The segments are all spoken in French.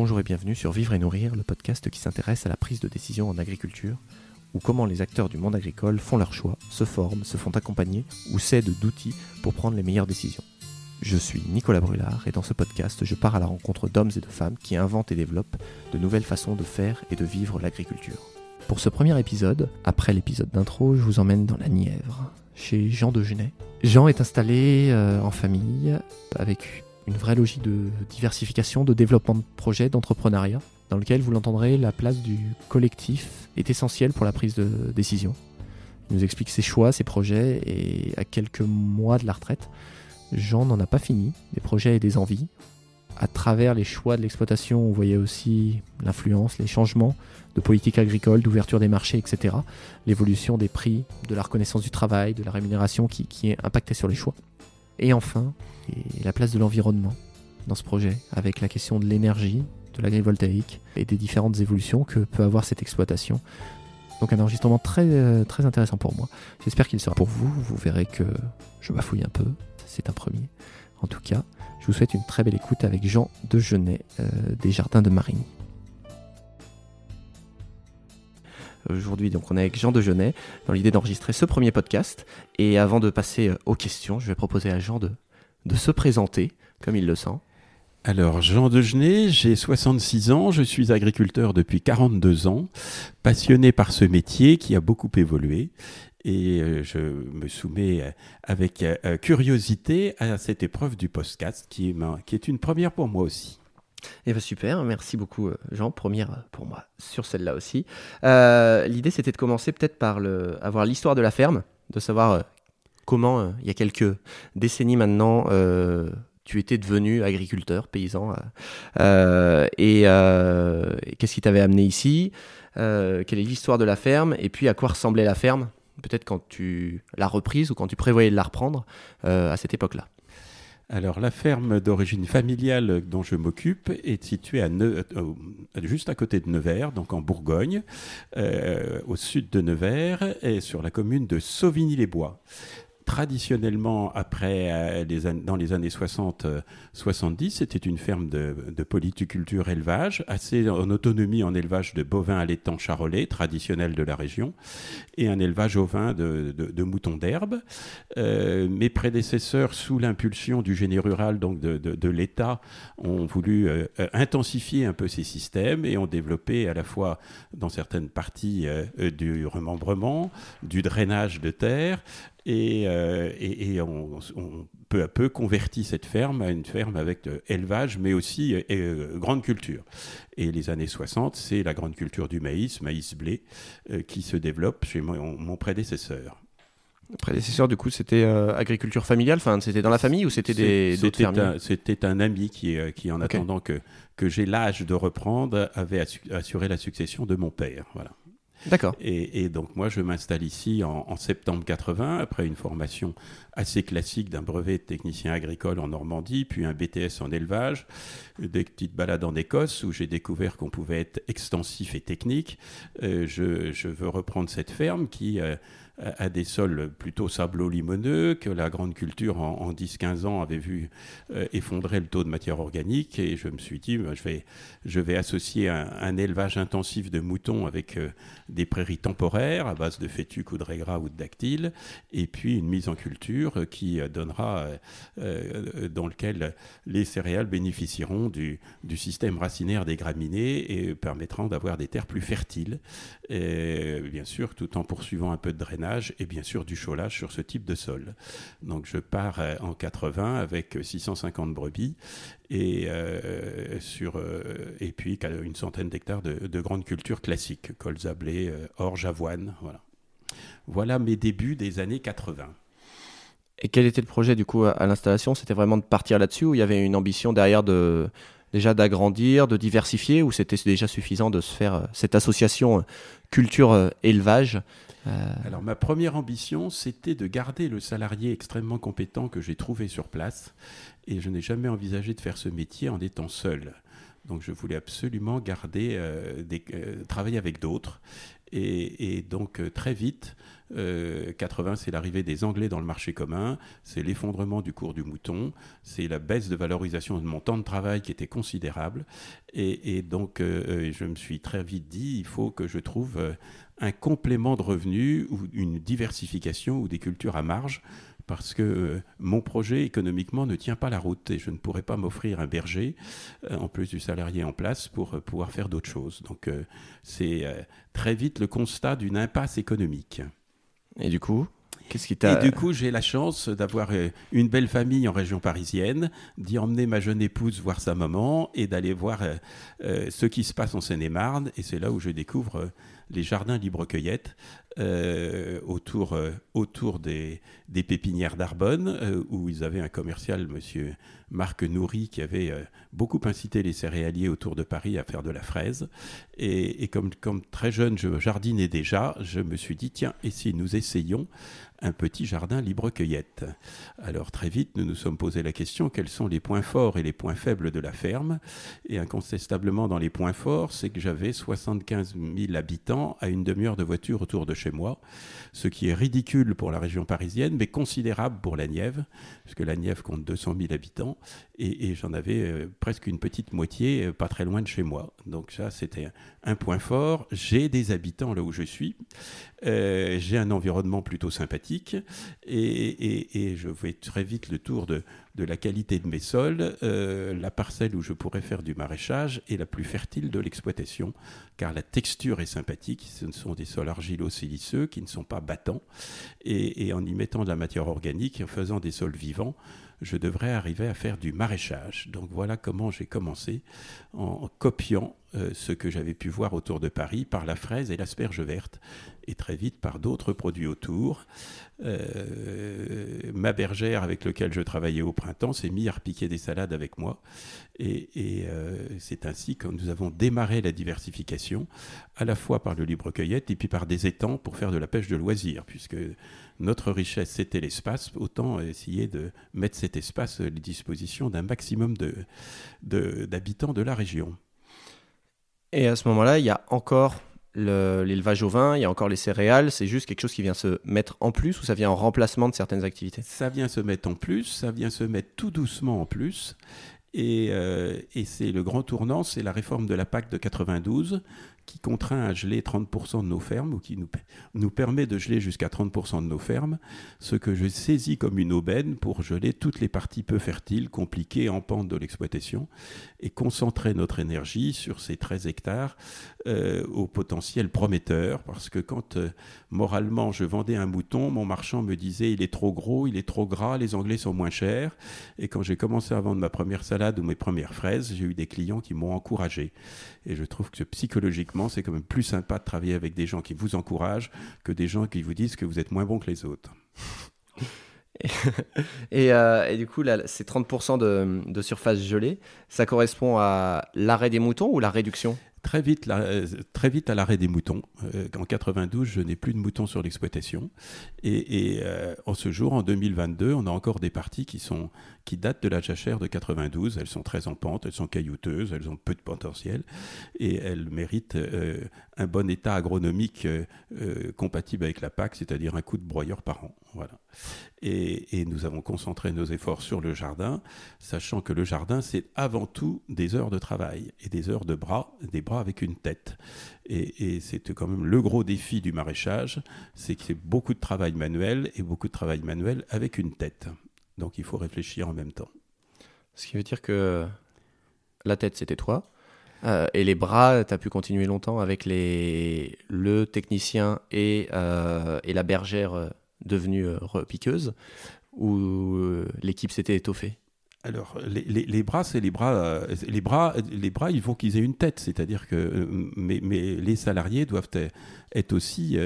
Bonjour et bienvenue sur Vivre et Nourrir, le podcast qui s'intéresse à la prise de décision en agriculture, ou comment les acteurs du monde agricole font leurs choix, se forment, se font accompagner ou s'aident d'outils pour prendre les meilleures décisions. Je suis Nicolas Brulard et dans ce podcast, je pars à la rencontre d'hommes et de femmes qui inventent et développent de nouvelles façons de faire et de vivre l'agriculture. Pour ce premier épisode, après l'épisode d'intro, je vous emmène dans la Nièvre, chez Jean de Genet. Jean est installé euh, en famille avec une vraie logique de diversification, de développement de projets, d'entrepreneuriat, dans lequel vous l'entendrez, la place du collectif est essentielle pour la prise de décision. Il nous explique ses choix, ses projets, et à quelques mois de la retraite, Jean n'en a pas fini, des projets et des envies. À travers les choix de l'exploitation, on voyait aussi l'influence, les changements de politique agricole, d'ouverture des marchés, etc. L'évolution des prix, de la reconnaissance du travail, de la rémunération qui, qui impactait sur les choix. Et enfin, la place de l'environnement dans ce projet, avec la question de l'énergie, de l'agrivoltaïque et des différentes évolutions que peut avoir cette exploitation. Donc un enregistrement très, euh, très intéressant pour moi. J'espère qu'il sera pour vous. Vous verrez que je bafouille un peu. C'est un premier. En tout cas, je vous souhaite une très belle écoute avec Jean Degenet euh, des Jardins de Marigny. Aujourd'hui, donc, on est avec Jean Degenet dans l'idée d'enregistrer ce premier podcast. Et avant de passer euh, aux questions, je vais proposer à Jean de, de se présenter comme il le sent. Alors, Jean Degenet, j'ai 66 ans, je suis agriculteur depuis 42 ans, passionné par ce métier qui a beaucoup évolué et euh, je me soumets euh, avec curiosité à cette épreuve du podcast qui, qui est une première pour moi aussi. Eh bien super, merci beaucoup Jean, première pour moi sur celle-là aussi. Euh, L'idée c'était de commencer peut-être par avoir l'histoire de la ferme, de savoir euh, comment euh, il y a quelques décennies maintenant euh, tu étais devenu agriculteur, paysan, et qu'est-ce qui t'avait amené ici, quelle est l'histoire de la ferme, et puis à quoi ressemblait la ferme, peut-être quand tu l'as reprise ou quand tu prévoyais de la reprendre à cette époque-là. Alors, la ferme d'origine familiale dont je m'occupe est située à euh, juste à côté de Nevers, donc en Bourgogne, euh, au sud de Nevers, et sur la commune de Sauvigny-les-Bois traditionnellement, après, euh, les dans les années 60-70, euh, c'était une ferme de, polyculture élevage, assez en autonomie en élevage de bovins allaitants charolais, traditionnel de la région, et un élevage ovin de, moutons d'herbe. Euh, mes prédécesseurs, sous l'impulsion du génie rural, donc de l'État, ont voulu intensifier un peu ces systèmes et ont développé à la fois dans certaines parties du remembrement, du drainage de terre, et, euh, et, on, peu à peu convertit cette ferme à une ferme avec euh, élevage, mais aussi euh, grande culture. Et les années 60, c'est la grande culture du maïs, maïs-blé, qui se développe chez mon, prédécesseur. Le prédécesseur, du coup, c'était agriculture familiale? Enfin, C'était dans la famille ou c'était des C'était un, ami qui, qui en attendant que, que j'ai l'âge de reprendre, avait assuré la succession de mon père. Voilà. D'accord. Et, donc moi, je m'installe ici en, septembre 80, après une formation assez classique d'un brevet de technicien agricole en Normandie, puis un BTS en élevage, des petites balades en Écosse où j'ai découvert qu'on pouvait être extensif et technique. Euh, je, veux reprendre cette ferme qui... Euh, à des sols plutôt sablo-limoneux, que la grande culture en, 10-15 ans avait vu euh, effondrer le taux de matière organique. Et je me suis dit, bah, je, vais, associer un, élevage intensif de moutons avec euh, des prairies temporaires à base de fétuques ou de régras ou de dactyles, et puis une mise en culture qui donnera, euh, dans lequel les céréales bénéficieront du, système racinaire des graminées et permettront d'avoir des terres plus fertiles, bien sûr, tout en poursuivant un peu de drainage et bien sûr du cholage sur ce type de sol. Donc je pars euh, en 80 avec 650 brebis et, euh, sur, euh, et puis une centaine d'hectares de, de grandes cultures classiques, colza, blé, orge, avoine. Voilà. voilà mes débuts des années 80. Et quel était le projet du coup à l'installation? C'était vraiment de partir là-dessus ou il y avait une ambition derrière de déjà d'agrandir, de diversifier ou c'était déjà suffisant de se faire cette association culture-élevage euh, Alors ma première ambition, c'était de garder le salarié extrêmement compétent que j'ai trouvé sur place, et je n'ai jamais envisagé de faire ce métier en étant seul. Donc je voulais absolument garder, travailler avec d'autres. Et, donc très vite, 80, c'est l'arrivée des Anglais dans le marché commun, c'est l'effondrement du cours du mouton, c'est la baisse de valorisation de mon temps de travail qui était considérable. Et, donc je me suis très vite dit, il faut que je trouve un complément de revenus ou une diversification ou des cultures à marge parce que euh, mon projet économiquement ne tient pas la route et je ne pourrais pas m'offrir un berger, euh, en plus du salarié en place, pour euh, pouvoir faire d'autres choses. Donc c'est très vite le constat d'une impasse économique. Et du coup Qu'est-ce qui Et du coup, j'ai la chance d'avoir une belle famille en région parisienne, d'y emmener ma jeune épouse voir sa maman et d'aller voir ce qui se passe en Seine-et-Marne. Et c'est là où je découvre les jardins libre-cueillette euh, autour, euh, autour des, pépinières d'Arbonne, euh, où ils avaient un commercial, monsieur Marc Nourri, qui avait beaucoup incité les céréaliers autour de Paris à faire de la fraise. Et, comme, comme très jeune, je jardinais déjà, je me suis dit, tiens, et si nous essayions un petit jardin libre-cueillette? Alors très vite, nous nous sommes posé la question quels sont les points forts et les points faibles de la ferme? Et incontestablement, dans les points forts, c'est que j'avais 75 000 habitants à une demi-heure de voiture autour de chez moi, ce qui est ridicule pour la région parisienne, mais considérable pour la Nièvre, puisque la Nièvre compte 200 000 habitants, et, j'en avais euh, presque une petite moitié euh, pas très loin de chez moi. Donc ça, c'était un point fort. J'ai des habitants là où je suis. Euh, j'ai un environnement plutôt sympathique et, je fais très vite le tour de, la qualité de mes sols. Euh, la parcelle où je pourrais faire du maraîchage est la plus fertile de l'exploitation car la texture est sympathique. Ce sont des sols argilo-siliceux qui ne sont pas battants et, en y mettant de la matière organique et en faisant des sols vivants, je devrais arriver à faire du maraîchage. Donc voilà comment j'ai commencé en copiant euh, ce que j'avais pu voir autour de Paris par la fraise et l'asperge verte, et très vite par d'autres produits autour. Euh, ma bergère avec laquelle je travaillais au printemps s'est mise à repiquer des salades avec moi, et, euh, c'est ainsi que nous avons démarré la diversification, à la fois par le libre-cueillette et puis par des étangs pour faire de la pêche de loisirs, puisque notre richesse c'était l'espace, autant essayer de mettre cet espace à disposition d'un maximum d'habitants de, de la région. Et à ce moment-là, il y a encore l'élevage au vin, il y a encore les céréales, c'est juste quelque chose qui vient se mettre en plus ou ça vient en remplacement de certaines activités? Ça vient se mettre en plus, ça vient se mettre tout doucement en plus. Et, euh, et c'est le grand tournant, c'est la réforme de la PAC de 92 qui contraint à geler 30% de nos fermes, ou qui nous, nous permet de geler jusqu'à 30% de nos fermes, ce que je saisis comme une aubaine pour geler toutes les parties peu fertiles, compliquées en pente de l'exploitation, et concentrer notre énergie sur ces 13 hectares euh, au potentiel prometteur, parce que quand euh, moralement je vendais un mouton, mon marchand me disait il est trop gros, il est trop gras, les Anglais sont moins chers, et quand j'ai commencé à vendre ma première salade ou mes premières fraises, j'ai eu des clients qui m'ont encouragé. Et je trouve que psychologiquement, c'est quand même plus sympa de travailler avec des gens qui vous encouragent que des gens qui vous disent que vous êtes moins bon que les autres. et, euh, et, du coup, là, ces 30% de, de, surface gelée, ça correspond à l'arrêt des moutons ou la réduction? Très vite, euh, très vite à l'arrêt des moutons. Euh, en 92, je n'ai plus de moutons sur l'exploitation. Et, en ce jour, en 2022, on a encore des parties qui, sont, qui datent de la jachère de 92. Elles sont très en pente, elles sont caillouteuses, elles ont peu de potentiel et elles méritent un bon état agronomique compatible avec la PAC, c'est-à-dire un coup de broyeur par an. Voilà. Et, nous avons concentré nos efforts sur le jardin, sachant que le jardin, c'est avant tout des heures de travail et des heures de bras, des bras avec une tête. Et, et c'est quand même le gros défi du maraîchage, c'est que c'est beaucoup de travail manuel et beaucoup de travail manuel avec une tête. Donc il faut réfléchir en même temps. Ce qui veut dire que la tête, c'était toi. Euh, et les bras, tu as pu continuer longtemps avec les, le technicien et, euh, et la bergère euh, devenue euh, piqueuse ou euh, l'équipe s'était étoffée? Alors, les, bras, c'est les bras, euh, les bras, les bras, qu'ils aient une tête, c'est-à-dire que mais, les salariés doivent être aussi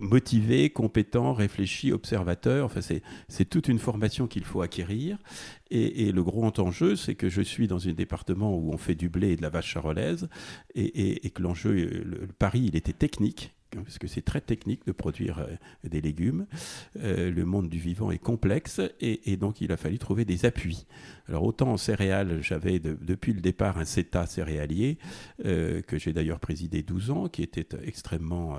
motivés, compétents, réfléchis, observateurs. Enfin, c'est toute une formation qu'il faut acquérir. Et, le gros enjeu, c'est que je suis dans un département où on fait du blé et de la vache charolaise, et, que l'enjeu, le, pari, il était technique parce que c'est très technique de produire des légumes. le monde du vivant est complexe et, donc il a fallu trouver des appuis. Alors autant en céréales, j'avais depuis le départ un CETA céréalier, que j'ai d'ailleurs présidé 12 ans, qui était extrêmement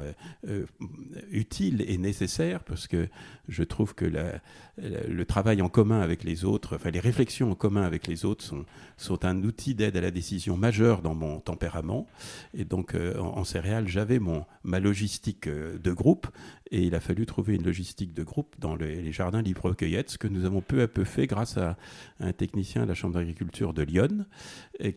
utile et nécessaire, parce que je trouve que le travail en commun avec les autres, enfin les réflexions en commun avec les autres sont, un outil d'aide à la décision majeur dans mon tempérament. Et donc en, céréales, j'avais mon ma logistique de groupe et il a fallu trouver une logistique de groupe dans les, jardins libre-cueillette, ce que nous avons peu à peu fait grâce à un technicien de la Chambre d'agriculture de Lyon,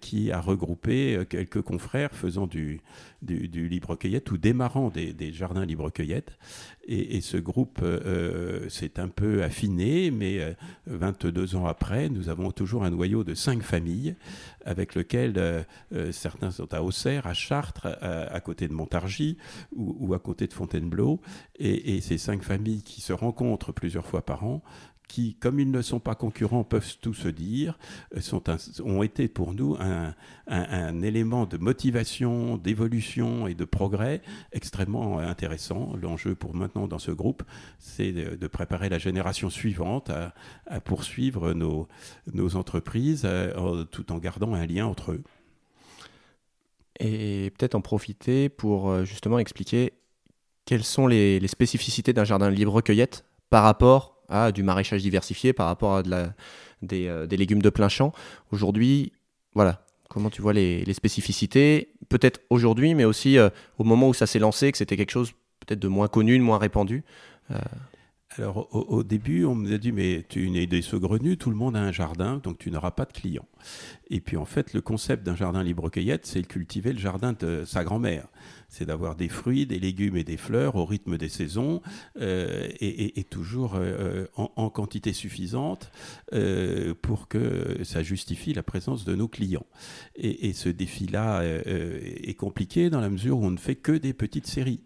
qui a regroupé euh, quelques confrères faisant du, libre-cueillette ou démarrant des, jardins libre-cueillette. Et, ce groupe euh, euh, s'est un peu affiné, mais 22 ans après, nous avons toujours un noyau de cinq familles, avec lequel certains sont à Auxerre, à Chartres, à, côté de Montargis ou, à côté de Fontainebleau et, ces cinq familles qui se rencontrent plusieurs fois par an qui, comme ils ne sont pas concurrents, peuvent tout se dire, ont été pour nous un, élément de motivation, d'évolution et de progrès extrêmement intéressant. L'enjeu pour maintenant dans ce groupe, c'est de, préparer la génération suivante à, poursuivre nos, nos entreprises euh, tout en gardant un lien entre eux. Et peut-être en profiter pour euh, justement expliquer quelles sont les, spécificités d'un jardin libre-cueillette par rapport à du maraîchage diversifié, par rapport à la, des, euh, légumes de plein champ? Aujourd'hui, voilà, comment tu vois les, spécificités? Peut-être aujourd'hui, mais aussi euh, au moment où ça s'est lancé, que c'était quelque chose peut-être de moins connu, de moins répandu. Euh, alors au, début, on me a dit, mais tu es des saugrenus, tout le monde a un jardin, donc tu n'auras pas de clients. Et puis en fait, le concept d'un jardin libre-cueillette, c'est cultiver le jardin de sa grand-mère. C'est d'avoir des fruits, des légumes et des fleurs au rythme des saisons euh, et, toujours euh, en, quantité suffisante euh, pour que ça justifie la présence de nos clients. Et, et ce défi-là est compliqué dans la mesure où on ne fait que des petites séries.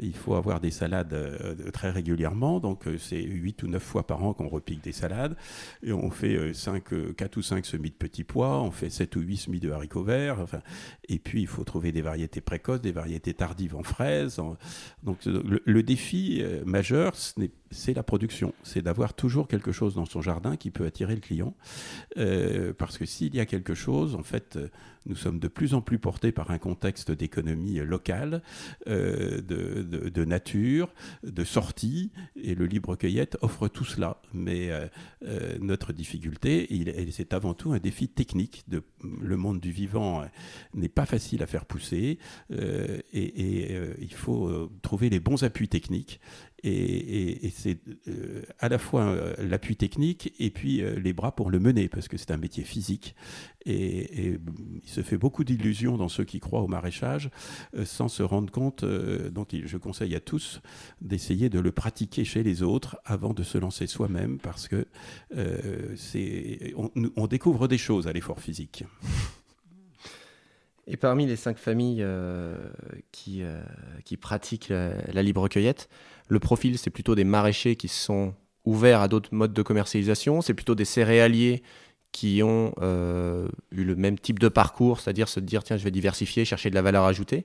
Il faut avoir des salades euh, très régulièrement, donc euh, c'est 8 ou 9 fois par an qu'on repique des salades. Et on fait 5, euh, 4 ou 5 semis de petits pois, on fait 7 ou 8 semis de haricots verts. Et puis il faut trouver des variétés précoces, des variétés tardives en fraises. Donc le, défi majeur, c'est la production. C'est d'avoir toujours quelque chose dans son jardin qui peut attirer le client. parce que s'il y a quelque chose, en fait, nous sommes de plus en plus portés par un contexte d'économie locale, de, nature, de sortie, et le libre-cueillette offre tout cela. Mais euh, euh, notre difficulté, c'est avant tout un défi technique. De, le monde du vivant n'est pas facile à faire pousser, et, il faut trouver les bons appuis techniques. Et, c'est euh, à la fois euh, l'appui technique et puis euh, les bras pour le mener, parce que c'est un métier physique. Et, il se fait beaucoup d'illusions dans ceux qui croient au maraîchage sans se rendre compte. donc je conseille à tous d'essayer de le pratiquer chez les autres avant de se lancer soi-même, parce que c'est on, on découvre des choses à l'effort physique. Et parmi les cinq familles qui, qui pratiquent la libre cueillette, le profil, c'est plutôt des maraîchers qui sont ouverts à d'autres modes de commercialisation, c'est plutôt des céréaliers qui ont euh, eu le même type de parcours, c'est-à-dire se dire, tiens, je vais diversifier, chercher de la valeur ajoutée.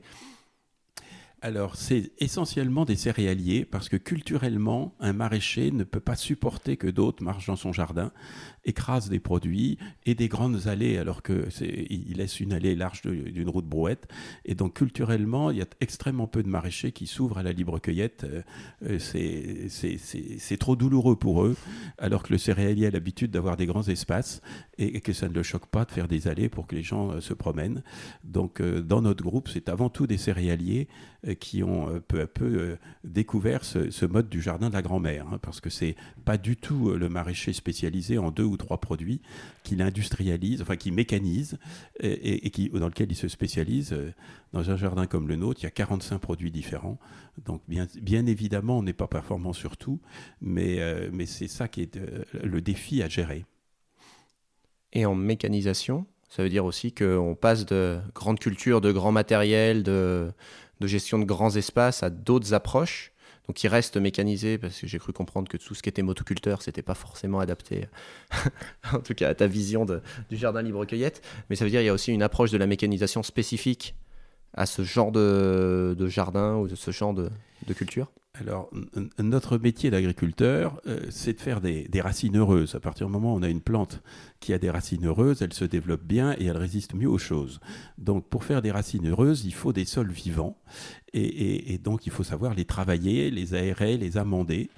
Alors, c'est essentiellement des céréaliers parce que culturellement, un maraîcher ne peut pas supporter que d'autres marchent dans son jardin, écrasent des produits et des grandes allées alors qu'il laisse une allée large d'une route brouette. Et donc, culturellement, il y a extrêmement peu de maraîchers qui s'ouvrent à la libre cueillette. Euh, c'est trop douloureux pour eux, alors que le céréalier a l'habitude d'avoir des grands espaces et, que ça ne le choque pas de faire des allées pour que les gens euh, se promènent. Donc, euh, dans notre groupe, c'est avant tout des céréaliers qui ont euh, peu à peu euh, découvert ce, mode du jardin de la grand-mère, hein, parce que c'est pas du tout euh, le maraîcher spécialisé en deux ou trois produits qui l'industrialise, enfin qui mécanise et, dans lequel il se spécialise. Dans un jardin comme le nôtre, il y a 45 produits différents. Donc bien, évidemment, on n'est pas performant sur tout, mais c'est ça qui est le défi à gérer. Et en mécanisation, ça veut dire aussi qu'on passe de grandes cultures, de grands matériels, de, de gestion de grands espaces à d'autres approches. Donc qui restent mécanisés, parce que j'ai cru comprendre que tout ce qui était motoculteur, c'était pas forcément adapté, en tout cas à ta vision du jardin libre-cueillette. Mais ça veut dire qu'il y a aussi une approche de la mécanisation spécifique à ce genre de, jardin ou de ce genre de culture alors, notre métier d'agriculteur, euh, c'est de faire des, racines heureuses. À partir du moment où on a une plante qui a des racines heureuses, elle se développe bien et elle résiste mieux aux choses. Donc, pour faire des racines heureuses, il faut des sols vivants. Et, donc, il faut savoir les travailler, les aérer, les amender.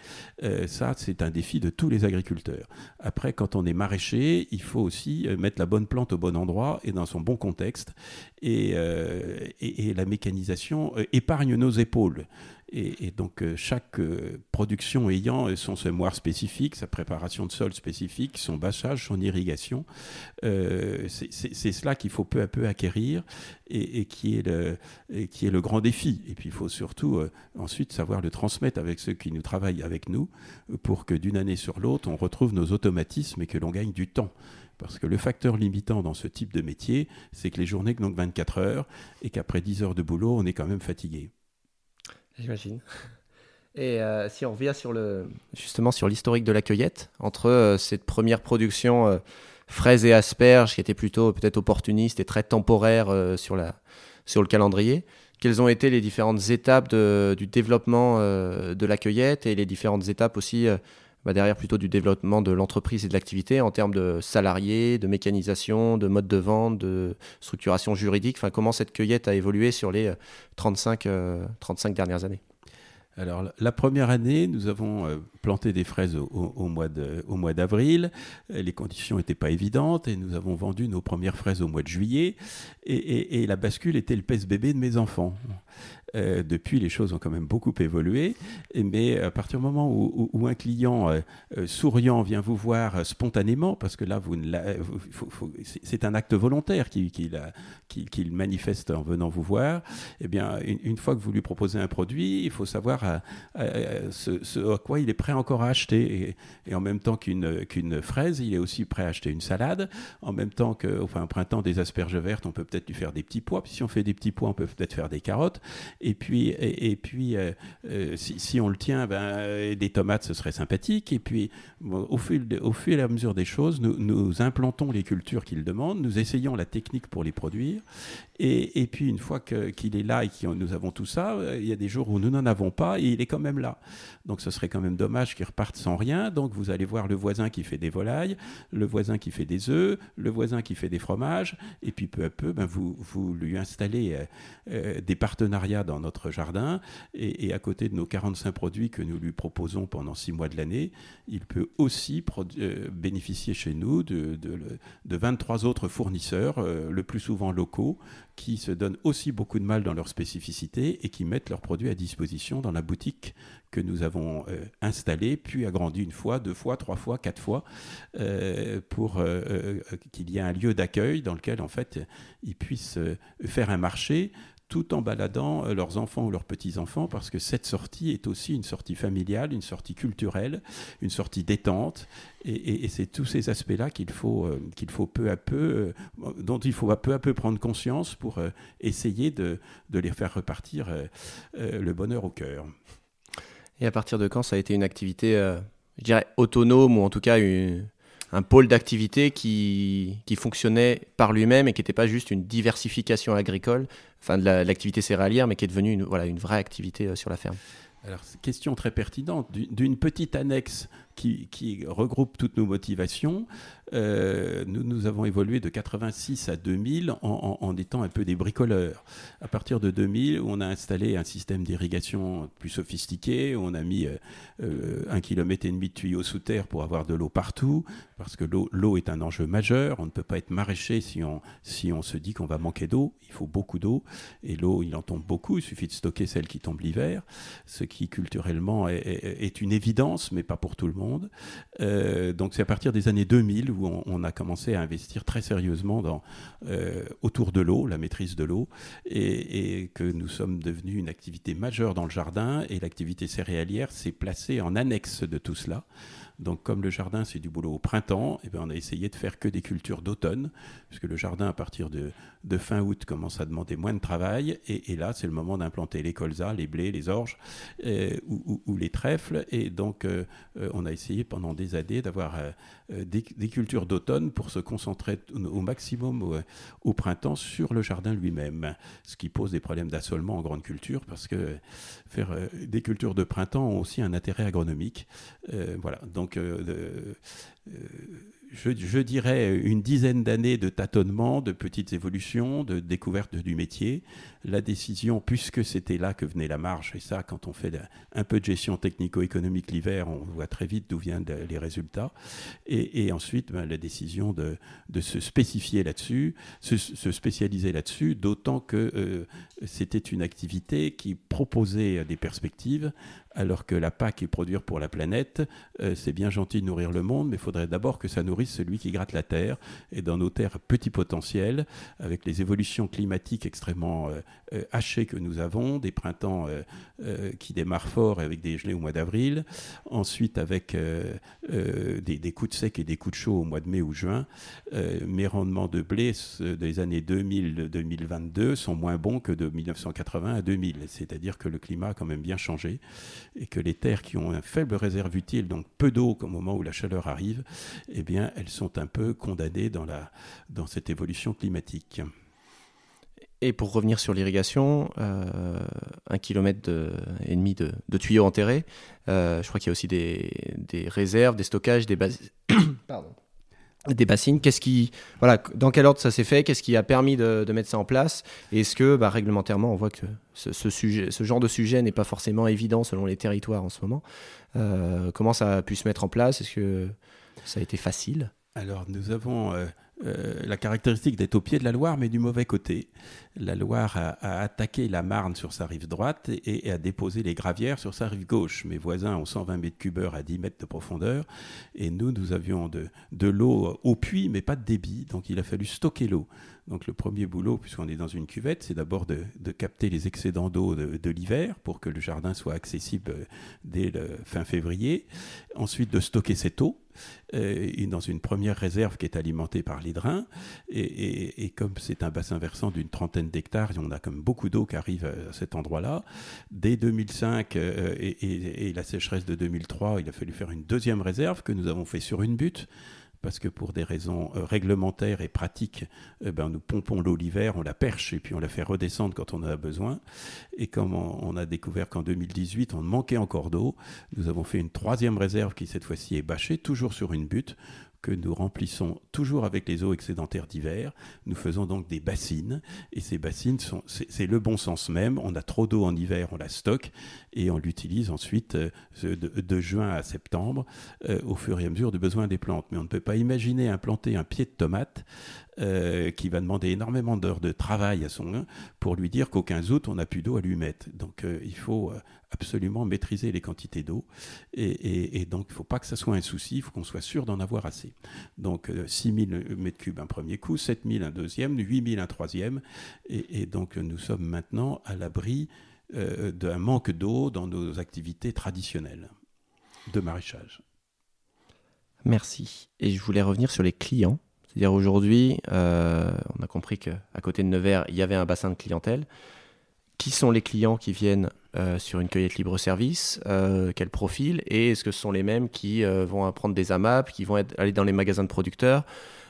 Euh, ça, c'est un défi de tous les agriculteurs. Après, quand on est maraîcher, il faut aussi euh, mettre la bonne plante au bon endroit et dans son bon contexte. Et, et la mécanisation épargne nos épaules. Et, donc euh, chaque euh, production ayant euh, son semoir spécifique, sa préparation de sol spécifique, son bâchage, son irrigation, c'est cela qu'il faut peu à peu acquérir et, qui, est le, grand défi. Et puis il faut surtout ensuite savoir le transmettre avec ceux qui nous travaillent avec nous pour que d'une année sur l'autre, on retrouve nos automatismes et que l'on gagne du temps. Parce que le facteur limitant dans ce type de métier, c'est que les journées que 24 heures et qu'après 10 heures de boulot, on est quand même fatigué. J'imagine. Et euh, si on revient sur justement sur l'historique de la cueillette, entre euh, cette première production euh, fraises et asperges, qui était plutôt peut-être opportuniste et très temporaire sur, la, le calendrier, quelles ont été les différentes étapes de, du développement de la cueillette et les différentes étapes aussi bah, derrière plutôt du développement de l'entreprise et de l'activité en termes de salariés, de mécanisation, de mode de vente, de structuration juridique. Enfin, comment cette cueillette a évolué sur les 35, 35 dernières années? Alors, la première année, nous avons euh, planté des fraises au, mois d'avril. Euh, les conditions n'étaient pas évidentes et nous avons vendu nos premières fraises au mois de juillet. Et, la bascule était le pèse-bébé de mes enfants. Euh, depuis, les choses ont quand même beaucoup évolué. Mais à partir du moment où, un client souriant vient vous voir spontanément, parce que là, c'est un acte volontaire qu'il manifeste en venant vous voir, eh bien, une, fois que vous lui proposez un produit, il faut savoir ce, à quoi il est prêt encore à acheter. Et, en même temps qu'une fraise, il est aussi prêt à acheter une salade. En même temps que, printemps, des asperges vertes, on peut peut-être lui faire des petits pois. Puis si on fait des petits pois, on peut peut-être faire des carottes. Puis, et, puis euh, euh, si, on le tient, ben, des tomates, ce serait sympathique. Et puis, au, fil au fur et à mesure des choses, nous, nous implantons les cultures qu'il demande, nous essayons la technique pour les produire. Et, puis, une fois qu'il est là et que nous avons tout ça, il y a des jours où nous n'en avons pas et il est quand même là. Donc ce serait quand même dommage qu'il reparte sans rien. Donc vous allez voir le voisin qui fait des volailles, le voisin qui fait des œufs, le voisin qui fait des fromages, et puis peu à peu, ben, vous, vous lui installez euh, euh, des partenariats dans notre jardin, et, à côté de nos 45 produits que nous lui proposons pendant 6 mois de l'année, il peut aussi euh, bénéficier chez nous de, de, de 23 autres fournisseurs, le plus souvent locaux, qui se donnent aussi beaucoup de mal dans leur spécificité et qui mettent leurs produits à disposition dans la boutique que nous avons euh, installée, puis agrandie une fois, deux fois, trois fois, quatre fois, euh, pour euh, qu'il y ait un lieu d'accueil dans lequel en fait ils puissent faire un marché tout en baladant euh, leurs enfants ou leurs petits-enfants, parce que cette sortie est aussi une sortie familiale, une sortie culturelle, une sortie détente, et, c'est tous ces aspects-là qu'il faut, euh, qu'il faut peu à peu, euh, dont il faut peu à peu prendre conscience pour essayer de, de, les faire repartir le bonheur au cœur. Et à partir de quand ça a été une activité, je dirais, autonome, ou en tout cas une un pôle d'activité qui, qui, fonctionnait par lui-même et qui n'était pas juste une diversification agricole, enfin de l'activité céréalière, mais qui est devenue une, voilà, une vraie activité euh, sur la ferme. Alors, question très pertinente. D'une petite annexe qui, regroupe toutes nos motivations euh, nous, avons évolué de 86 à 2000 en, étant un peu des bricoleurs. À partir de 2000, on a installé un système d'irrigation plus sophistiqué, on a mis euh, euh, un kilomètre et demi de tuyaux sous terre pour avoir de l'eau partout, parce que l'eau est un enjeu majeur. On ne peut pas être maraîcher si on, si on se dit qu'on va manquer d'eau. Il faut beaucoup d'eau, et l'eau, il en tombe beaucoup. Il suffit de stocker celle qui tombe l'hiver, ce qui culturellement est, une évidence, mais pas pour tout le monde. Donc c'est à partir des années 2000 où on, a commencé à investir très sérieusement euh, autour de l'eau, la maîtrise de l'eau, et, que nous sommes devenus une activité majeure dans le jardin, et l'activité céréalière s'est placée en annexe de tout cela. Donc comme le jardin c'est du boulot au printemps, eh bien, on a essayé de faire que des cultures d'automne, puisque le jardin à partir de, fin août commence à demander moins de travail, et, là c'est le moment d'implanter les colzas, les blés, les orges ou, les trèfles, et donc on a essayé pendant des années d'avoir des, cultures d'automne pour se concentrer au maximum au, printemps sur le jardin lui-même, ce qui pose des problèmes d'assolement en grande culture parce que faire euh, des cultures de printemps ont aussi un intérêt agronomique. Euh, voilà, euh, je, dirais, une dizaine d'années de tâtonnement, de petites évolutions, de découverte du métier. La décision, puisque c'était là que venait la marge, et ça, quand on fait un peu de gestion technico-économique l'hiver, on voit très vite d'où viennent les résultats. Et, ensuite, ben, la décision de, se spécifier là-dessus, se, spécialiser là-dessus, d'autant que euh, c'était une activité qui proposait des perspectives alors que la PAC est produire pour la planète, euh, c'est bien gentil de nourrir le monde, mais il faudrait d'abord que ça nourrisse celui qui gratte la terre. Et dans nos terres petit potentiel, avec les évolutions climatiques extrêmement euh, euh, hachées que nous avons, des printemps qui démarrent fort avec des gelées au mois d'avril, ensuite avec des, coups de sec et des coups de chaud au mois de mai ou juin, mes rendements de blé des années 2000-2022 sont moins bons que de 1980 à 2000. C'est-à-dire que le climat a quand même bien changé et que les terres qui ont un faible réserve utile, donc peu d'eau au moment où la chaleur arrive, eh bien, elles sont un peu condamnées dans, la, dans cette évolution climatique. Et pour revenir sur l'irrigation, euh, un kilomètre et demi de, tuyaux enterrés. Euh, je crois qu'il y a aussi des, des, réserves, des stockages, des bases. Pardon des bassines. Qu'est-ce qui, voilà, dans quel ordre ça s'est fait? Qu'est-ce qui a permis de, mettre ça en place? Est-ce que, bah, réglementairement, on voit que ce, sujet, ce genre de sujet n'est pas forcément évident selon les territoires en ce moment. Euh, comment ça a pu se mettre en place? Est-ce que ça a été facile? Alors, nous avons euh, euh, la caractéristique d'être au pied de la Loire, mais du mauvais côté. La Loire a, attaqué la Marne sur sa rive droite et, a déposé les gravières sur sa rive gauche. Mes voisins ont 120 mètres cubeurs à 10 mètres de profondeur, et nous, nous avions de, de l'eau au puits, mais pas de débit, donc il a fallu stocker l'eau. Donc le premier boulot, puisqu'on est dans une cuvette, c'est d'abord de, capter les excédents d'eau de, l'hiver pour que le jardin soit accessible dès le fin février. Ensuite de stocker cette eau euh, dans une première réserve qui est alimentée par l'hydrin. Et, comme c'est un bassin versant d'une trentaine d'hectares, on a comme beaucoup d'eau qui arrive à cet endroit-là. Dès 2005 euh, et, et la sécheresse de 2003, il a fallu faire une deuxième réserve que nous avons fait sur une butte parce que pour des raisons euh, réglementaires et pratiques, euh, ben, nous pompons l'eau l'hiver, on la perche et puis on la fait redescendre quand on en a besoin. Et comme on, a découvert qu'en 2018, on manquait encore d'eau, nous avons fait une troisième réserve qui cette fois-ci est bâchée, toujours sur une butte, que nous remplissons toujours avec les eaux excédentaires d'hiver. Nous faisons donc des bassines, et ces bassines, c'est, le bon sens même. On a trop d'eau en hiver, on la stocke, et on l'utilise ensuite euh, de, juin à septembre, euh, au fur et à mesure du besoin des plantes. Mais on ne peut pas imaginer implanter un pied de tomate euh, qui va demander énormément d'heures de travail à son pour lui dire qu'au 15 août, on n'a plus d'eau à lui mettre. Donc euh, il faut euh, absolument maîtriser les quantités d'eau. Et, donc il ne faut pas que ça soit un souci, il faut qu'on soit sûr d'en avoir assez. Donc 6000 m3 un premier coup, 7000 un deuxième, 8000 un troisième. Et, donc nous sommes maintenant à l'abri d'un manque d'eau dans nos activités traditionnelles de maraîchage. Merci. Et je voulais revenir sur les clients. C'est-à-dire aujourd'hui, euh, on a compris qu'à côté de Nevers, il y avait un bassin de clientèle. Qui sont les clients qui viennent euh, sur une cueillette libre-service euh, Quel profil Et est-ce que ce sont les mêmes qui vont prendre des AMAP, qui vont aller dans les magasins de producteurs?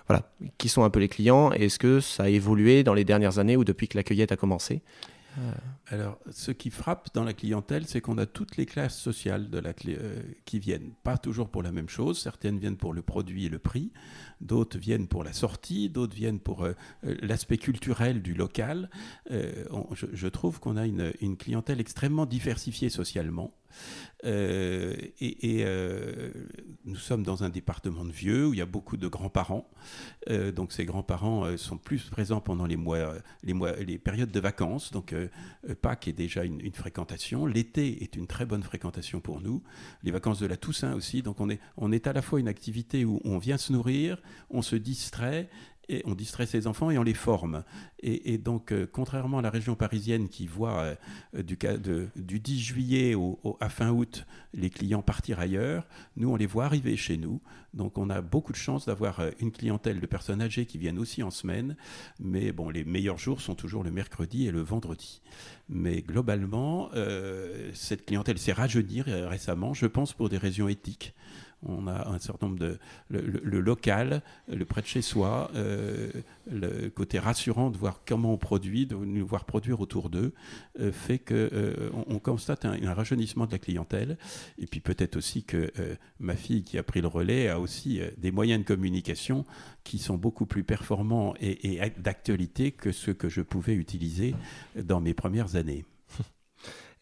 Voilà, qui sont un peu les clients Est-ce que ça a évolué dans les dernières années ou depuis que la cueillette a commencé? Alors, ce qui frappe dans la clientèle, c'est qu'on a toutes les classes sociales qui viennent. Pas toujours pour la même chose. Certaines viennent pour le produit et le prix. D'autres viennent pour la sortie. D'autres viennent pour euh, euh, l'aspect culturel du local. je, trouve qu'on a une, clientèle extrêmement diversifiée socialement. Euh, et, euh, nous sommes dans un département de vieux où il y a beaucoup de grands-parents. Euh, donc ces grands-parents sont plus présents pendant les mois, les mois, les périodes de vacances. Donc Pâques est déjà une, fréquentation. L'été est une très bonne fréquentation pour nous. Les vacances de la Toussaint aussi. Donc on est, on est à la fois une activité où on vient se nourrir, on se distrait et on distrait ces enfants et on les forme. Et, donc, euh, contrairement à la région parisienne qui voit euh, du, du, 10 juillet à fin août les clients partir ailleurs, nous, on les voit arriver chez nous. Donc, on a beaucoup de chance d'avoir euh, une clientèle de personnes âgées qui viennent aussi en semaine. Mais bon, les meilleurs jours sont toujours le mercredi et le vendredi. Mais globalement, cette clientèle s'est rajeunie récemment, je pense, pour des raisons éthiques on a un certain nombre de le, local, le près de chez soi, euh, le côté rassurant de voir comment on produit, de nous voir produire autour d'eux, euh, fait que euh, on, constate un, rajeunissement de la clientèle. Et puis peut-être aussi que ma fille qui a pris le relais a aussi des moyens de communication qui sont beaucoup plus performants et d'actualité que ceux que je pouvais utiliser dans mes premières années.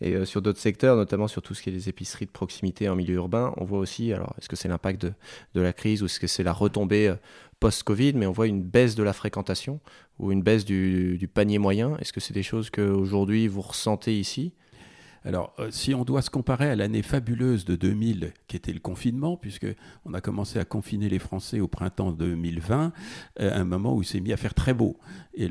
Et euh, sur d'autres secteurs, notamment sur tout ce qui est les épiceries de proximité en milieu urbain, on voit aussi, alors est-ce que c'est l'impact de, de, la crise ou est-ce que c'est la retombée euh, post-Covid, mais on voit une baisse de la fréquentation ou une baisse du, du panier moyen. Est-ce que c'est des choses qu'aujourd'hui vous ressentez ici? Alors, euh, si on doit se comparer à l'année fabuleuse de 2000, qui était le confinement, puisque on a commencé à confiner les Français au printemps 2020, euh, un moment où il s'est mis à faire très beau. Et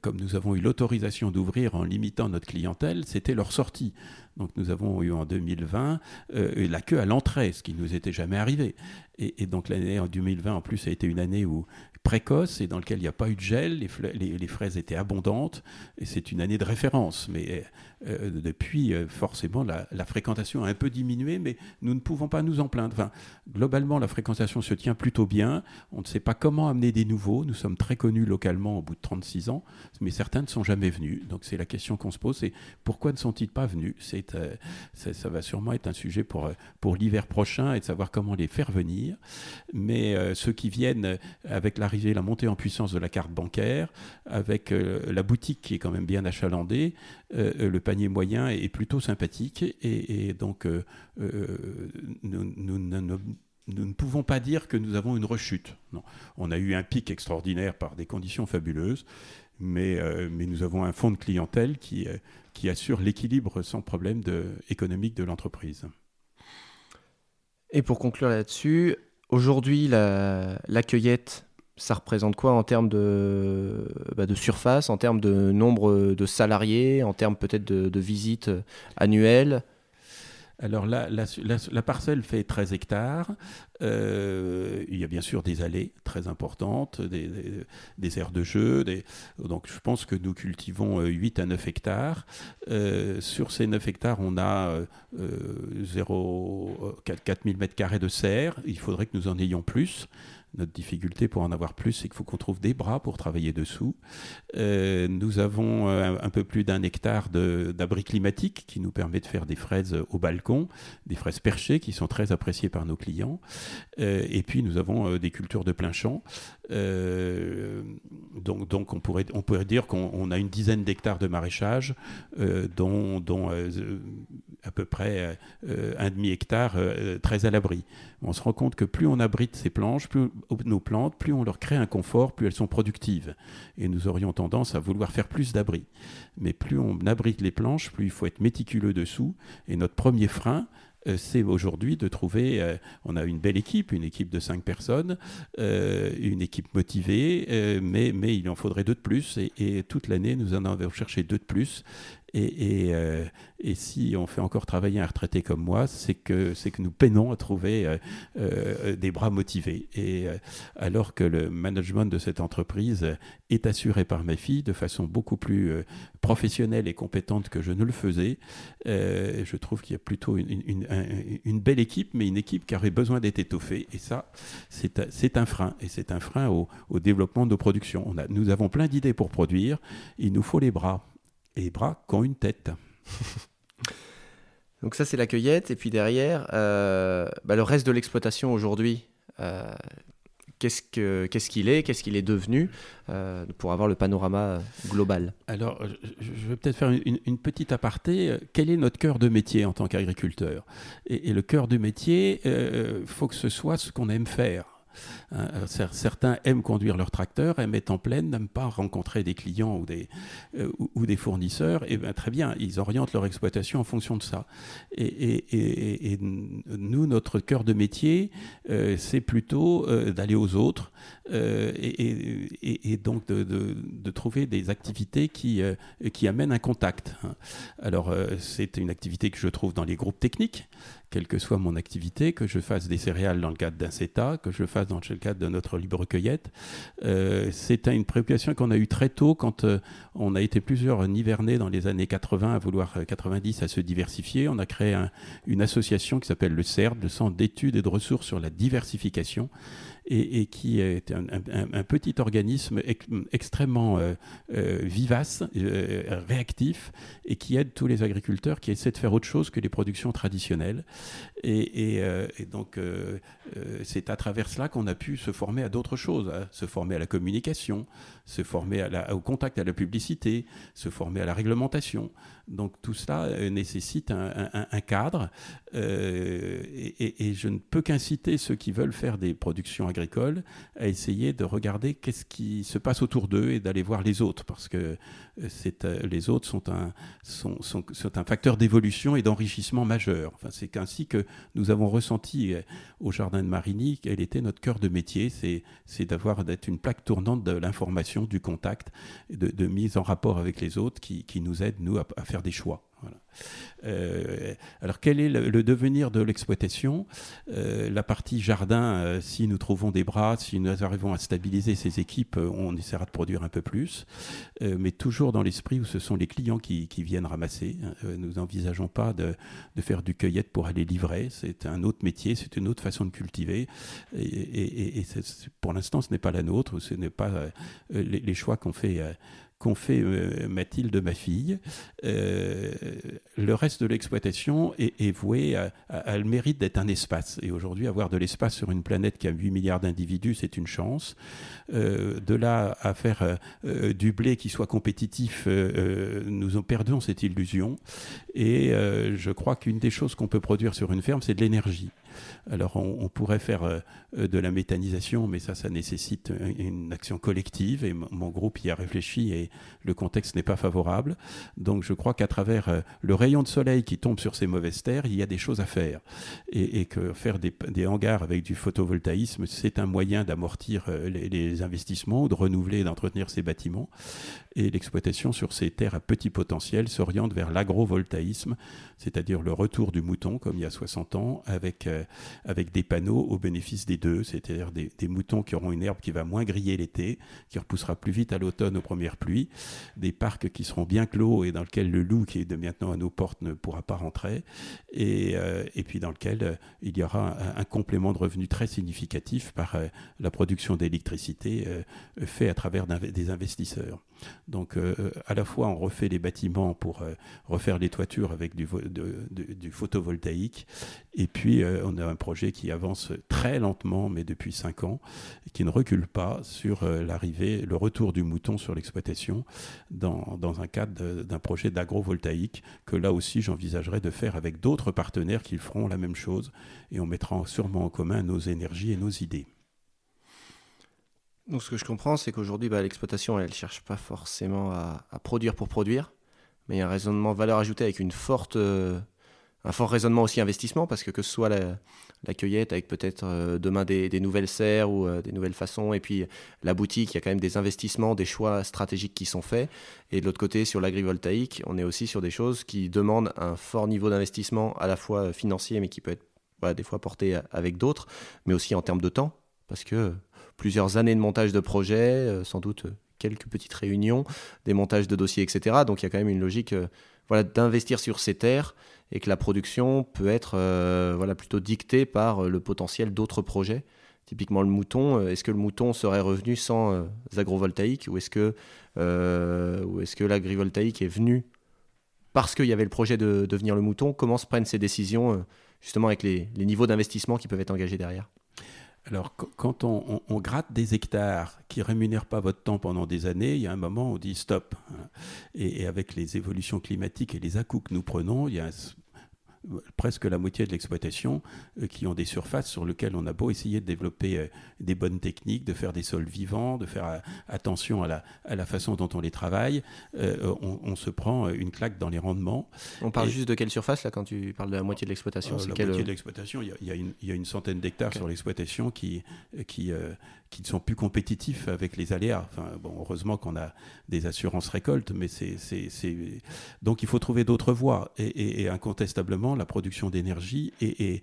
comme nous avons eu l'autorisation d'ouvrir en limitant notre clientèle, c'était leur sortie. Donc nous avons eu en 2020 euh, la queue à l'entrée, ce qui ne nous était jamais arrivé. Et, et donc l'année en 2020, en plus, a été une année où précoce et dans lequel il n'y a pas eu de gel, les, fraises étaient abondantes, et c'est une année de référence. Mais euh, depuis, euh, forcément, la, fréquentation a un peu diminué, mais nous ne pouvons pas nous en plaindre. Enfin, globalement, la fréquentation se tient plutôt bien. On ne sait pas comment amener des nouveaux. Nous sommes très connus localement au bout de 36 ans, mais certains ne sont jamais venus. Donc c'est la question qu'on se pose, c'est pourquoi ne sont-ils pas venus? C'est, euh, ça, va sûrement être un sujet pour, pour l'hiver prochain et de savoir comment les faire venir. Mais ceux qui viennent avec la la montée en puissance de la carte bancaire, avec euh, la boutique qui est quand même bien achalandée, euh, euh, le panier moyen est, plutôt sympathique, et, donc nous, ne pouvons pas dire que nous avons une rechute. Non. On a eu un pic extraordinaire par des conditions fabuleuses, mais, mais nous avons un fonds de clientèle qui, qui assure l'équilibre sans problème économique de l'entreprise. Et pour conclure là-dessus, aujourd'hui, la, la cueillette ça représente quoi en termes de, bah, de surface, en termes de nombre de salariés, en termes peut-être de, visites annuelles? Alors la, la, parcelle fait 13 hectares. Euh, il y a bien sûr des allées très importantes, des, des, aires de jeu. donc je pense que nous cultivons 8 euh, à 9 hectares. Euh, sur ces 9 hectares, on a 0, 4000 m2 de serre. Il faudrait que nous en ayons plus. Notre difficulté pour en avoir plus, c'est qu'il faut qu'on trouve des bras pour travailler dessous. Euh, nous avons euh, un, peu plus d'un hectare d'abri climatique qui nous permet de faire des fraises au balcon, des fraises perchées qui sont très appréciées par nos clients. Euh, et puis nous avons des cultures de plein champ. Donc, donc on, pourrait, dire qu'on a une dizaine d'hectares de maraîchage, dont, dont à peu près un demi-hectare très à l'abri. On se rend compte que plus on abrite ces planches, plus nos plantes, plus on leur crée un confort, plus elles sont productives. Et nous aurions tendance à vouloir faire plus d'abris. Mais plus on abrite les planches, plus il faut être méticuleux dessous. Et notre premier frein, euh, c'est aujourd'hui de trouver, euh, on a une belle équipe, une équipe de cinq personnes, euh, une équipe motivée, mais, mais il en faudrait deux de plus, et, et toute l'année, nous en avons cherché deux de plus, et, euh, et, si on fait encore travailler un retraité comme moi, c'est que, c'est que nous peinons à trouver euh, euh, des bras motivés. Et alors que le management de cette entreprise est assuré par ma fille de façon beaucoup plus professionnelle et compétente que je ne le faisais, je trouve qu'il y a plutôt une, une, belle équipe, mais une équipe qui aurait besoin d'être étoffée. Et ça, c'est, c'est un frein. Et c'est un frein au, au développement de nos productions. On a, nous avons plein d'idées pour produire. Il nous faut les bras et bras qui ont une tête. Donc ça c'est la cueillette et puis derrière euh, bah, le reste de l'exploitation aujourd'hui. Euh, qu'est-ce qu'il est, qu'est-ce qu'il est devenu euh, pour avoir le panorama global? Alors, je vais peut-être faire une, petite aparté. Quel est notre cœur de métier en tant qu'agriculteur? Et, et, le cœur du métier, il faut que ce soit ce qu'on aime faire. Hein, certains aiment conduire leur tracteur, aiment être en pleine, n'aiment pas rencontrer des clients ou des, des fournisseurs. Et bien très bien, ils orientent leur exploitation en fonction de ça. Et, nous, notre cœur de métier, c'est plutôt d'aller aux autres et, donc de, trouver des activités qui, qui amènent un contact. Hein. Alors c'est une activité que je trouve dans les groupes techniques, quelle que soit mon activité, que je fasse des céréales dans le cadre d'un CETA, que je fasse dans le cadre de notre libre cueillette. Euh, c'est une préoccupation qu'on a eue très tôt quand euh, on a été plusieurs nivernais dans les années 80 à vouloir 90 euh, à se diversifier. On a créé une association qui s'appelle le CERD, le Centre d'études et de ressources sur la diversification, et, qui est un, petit organisme extrêmement euh, euh, vivace, euh, réactif, et qui aide tous les agriculteurs qui essaient de faire autre chose que les productions traditionnelles. Et, donc, c'est à travers cela qu'on a pu se former à d'autres choses, hein. se former à la communication, se former au contact à la publicité, se former à la réglementation. Donc tout cela nécessite un, cadre et, et, je ne peux qu'inciter ceux qui veulent faire des productions agricoles à essayer de regarder qu'est-ce qui se passe autour d'eux et d'aller voir les autres, parce que euh, euh, les autres sont un, facteur d'évolution et d'enrichissement majeur. Enfin, c'est ainsi que nous avons ressenti euh, au Jardin de Marigny quel était notre cœur de métier, c'est d'avoir d'être une plaque tournante de l'information, du contact, de, mise en rapport avec les autres qui, nous aide, nous, à faire des choix. Euh, alors quel est le, devenir de l'exploitation? Euh, La partie jardin, euh, si nous trouvons des bras, si nous arrivons à stabiliser ces équipes, on essaiera de produire un peu plus, mais toujours dans l'esprit où ce sont les clients qui, viennent ramasser. nous n'envisageons pas de, faire du cueillette pour aller livrer, c'est un autre métier, c'est une autre façon de cultiver, et, pour l'instant ce n'est pas la nôtre, ce n'est pas les, choix qu'on fait qu'ont fait euh, Mathilde, ma fille. Euh, le reste de l'exploitation est, voué à, le mérite d'être un espace. Et aujourd'hui, avoir de l'espace sur une planète qui a 8 milliards d'individus, c'est une chance. Euh, de là à faire du blé qui soit compétitif, nous en perdons cette illusion. Et je crois qu'une des choses qu'on peut produire sur une ferme, c'est de l'énergie. Alors on, pourrait faire euh, euh, de la méthanisation, mais ça, ça nécessite une action collective et mon groupe y a réfléchi et le contexte n'est pas favorable. Donc je crois qu'à travers euh, le rayon de soleil qui tombe sur ces mauvaises terres, il y a des choses à faire et, que faire des, hangars avec du photovoltaïsme, c'est un moyen d'amortir les, investissements ou de renouveler et d'entretenir ces bâtiments. Et l'exploitation sur ces terres à petit potentiel s'oriente vers l'agrovoltaïsme, c'est-à-dire le retour du mouton comme il y a 60 ans avec avec des panneaux au bénéfice des deux, c'est-à-dire des, moutons qui auront une herbe qui va moins griller l'été, qui repoussera plus vite à l'automne aux premières pluies, des parcs qui seront bien clos et dans lesquels le loup qui est de maintenant à nos portes ne pourra pas rentrer, et, euh, puis dans lequel euh, il y aura un, complément de revenus très significatif par euh, la production d'électricité fait à travers des investisseurs. Donc à la fois on refait les bâtiments pour refaire les toitures avec du, photovoltaïque, et puis on a un projet qui avance très lentement, mais depuis cinq ans, qui ne recule pas sur euh, l'arrivée, le retour du mouton sur l'exploitation dans, dans, un cadre d'un projet d'agrovoltaïque que là aussi j'envisagerais de faire avec d'autres partenaires qui feront la même chose et on mettra sûrement en commun nos énergies et nos idées. Donc ce que je comprends, c'est qu'aujourd'hui, bah, l'exploitation, elle ne cherche pas forcément à, produire pour produire, mais il y a un raisonnement valeur ajoutée avec une forte euh, un fort raisonnement aussi investissement, parce que que ce soit la, cueillette avec peut-être euh, demain des, nouvelles serres ou euh, des nouvelles façons, et puis la boutique, il y a quand même des investissements, des choix stratégiques qui sont faits. Et de l'autre côté, sur l'agrivoltaïque, on est aussi sur des choses qui demandent un fort niveau d'investissement, à la fois financier, mais qui peut être des fois porté avec d'autres, mais aussi en termes de temps, parce que plusieurs années de montage de projet, euh, sans doute quelques petites réunions, des montages de dossiers, etc. Donc il y a quand même une logique voilà, d'investir sur ces terres et que la production peut être euh, voilà, plutôt dictée par euh, le potentiel d'autres projets. Typiquement le mouton, euh, est-ce que le mouton serait revenu sans agrovoltaïque ou est-ce que, est-ce que l'agrivoltaïque est venu parce qu'il y avait le projet de devenir le mouton? Comment se prennent ces décisions justement avec les, les niveaux d'investissement qui peuvent être engagés derrière? Alors, quand on, gratte des hectares qui rémunèrent pas votre temps pendant des années, il y a un moment où on dit stop. Et, avec les évolutions climatiques et les à que nous prenons, il y a presque la moitié de l'exploitation qui ont des surfaces sur lesquelles on a beau essayer de développer des bonnes techniques, de faire des sols vivants, de faire attention à la, à la façon dont on les travaille, on, se prend une claque dans les rendements. On parle juste de quelle surface là quand tu parles de la moitié de l'exploitation La moitié de l'exploitation, il y, y, a une centaine d'hectares sur l'exploitation qui, qui, qui ne sont plus compétitifs avec les aléas. Enfin, bon, heureusement qu'on a des assurances récoltes, mais c'est, donc il faut trouver d'autres voies. Et, incontestablement, la production d'énergie et,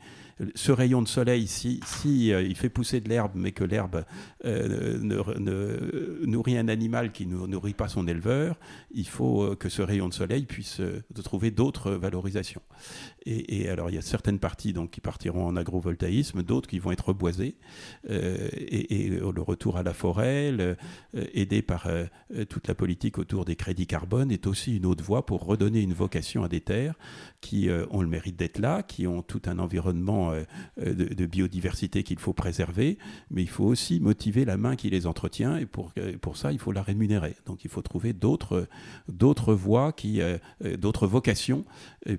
ce rayon de soleil, si, si euh, il fait pousser de l'herbe, mais que l'herbe euh, ne, nourrit un animal qui ne nourrit pas son éleveur, il faut euh, que ce rayon de soleil puisse trouver d'autres valorisations. Et, alors, il y a certaines parties donc, qui partiront en agrovoltaïsme, d'autres qui vont être reboisées. et le retour à la forêt, euh, aidé par euh, toute la politique autour des crédits carbone, est aussi une autre voie pour redonner une vocation à des terres qui ont le mérite d'être là, qui ont tout un environnement de, biodiversité qu'il faut préserver, mais il faut aussi motiver la main qui les entretient, et pour, pour ça, il faut la rémunérer. Donc il faut trouver d'autres, voies, d'autres vocations,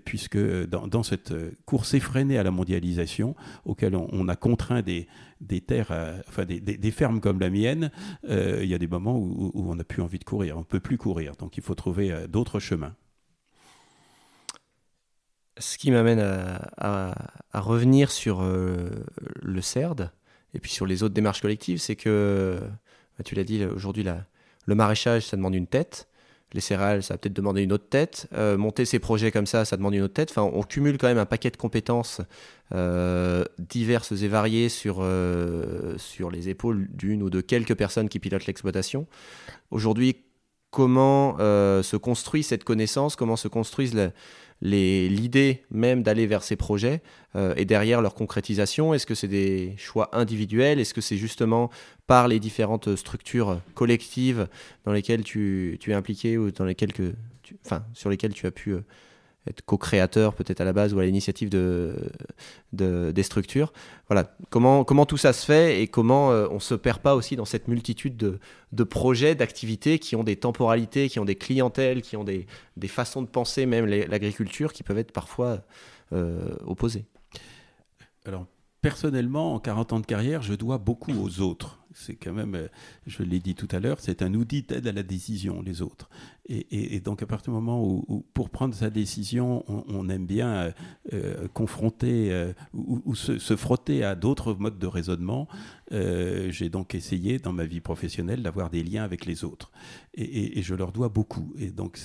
puisque dans, dans, cette course effrénée à la mondialisation, auquel on a contraint des, des terres, euh, enfin des, fermes comme la mienne, euh, il y a des moments où, on n'a plus envie de courir, on ne peut plus courir. Donc il faut trouver euh, d'autres chemins. Ce qui m'amène à, revenir sur le CERD et puis sur les autres démarches collectives, c'est que, bah, tu l'as dit, aujourd'hui, le maraîchage, ça demande une tête les céréales, ça va peut-être demander une autre tête. Euh, monter ces projets comme ça, ça demande une autre tête. Enfin, on cumule quand même un paquet de compétences euh, diverses et variées sur, euh, sur les épaules d'une ou de quelques personnes qui pilotent l'exploitation. Aujourd'hui, comment se construit cette connaissance? Comment se construisent l'idée même d'aller vers ces projets euh, et derrière leur concrétisation. Est-ce que c'est des choix individuels? Est-ce que c'est justement par les différentes structures collectives dans lesquelles tu, es impliqué ou dans lesquelles que enfin, sur lesquelles tu as pu euh, être co-créateur peut-être à la base ou à l'initiative de, des structures. Voilà, comment, comment tout ça se fait et comment euh, on ne se perd pas aussi dans cette multitude de, projets, d'activités qui ont des temporalités, qui ont des clientèles, qui ont des, façons de penser, même l'agriculture, qui peuvent être parfois euh, opposées? Alors, personnellement, en 40 ans de carrière, je dois beaucoup aux autres. C'est quand même, euh, je l'ai dit tout à l'heure, c'est un outil d'aide à la décision, les autres. Et, donc, à partir du moment où, pour prendre sa décision, on, aime bien euh, euh, confronter ou, se, frotter à d'autres modes de raisonnement, j'ai donc essayé, dans ma vie professionnelle, d'avoir des liens avec les autres. Et, je leur dois beaucoup. Et donc,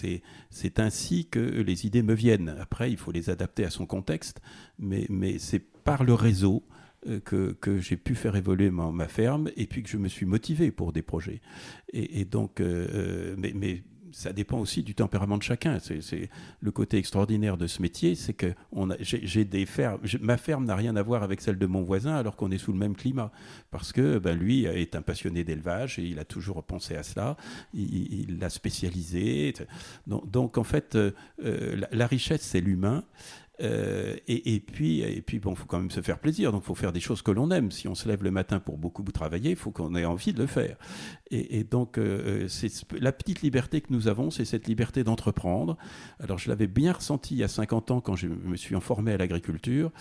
c'est ainsi que les idées me viennent. Après, il faut les adapter à son contexte, mais, mais c'est par le réseau euh, que, que j'ai pu faire évoluer ma, ferme et puis que je me suis motivé pour des projets. Et, donc, euh, euh, mais, mais ça dépend aussi du tempérament de chacun. C'est le côté extraordinaire de ce métier, c'est que j'ai des fermes. ma ferme n'a rien à voir avec celle de mon voisin, alors qu'on est sous le même climat, parce que ben, lui est un passionné d'élevage et il a toujours pensé à cela. Il l'a spécialisé. Donc, donc, en fait, la, richesse, c'est l'humain. Euh, et, puis, et puis bon, faut quand même se faire plaisir. Donc, faut faire des choses que l'on aime. Si on se lève le matin pour beaucoup travailler, il faut qu'on ait envie de le faire. Et, donc, euh, euh, la petite liberté que nous avons, c'est cette liberté d'entreprendre. Alors, je l'avais bien ressenti il y a 50 ans quand je me suis informé à l'agriculture.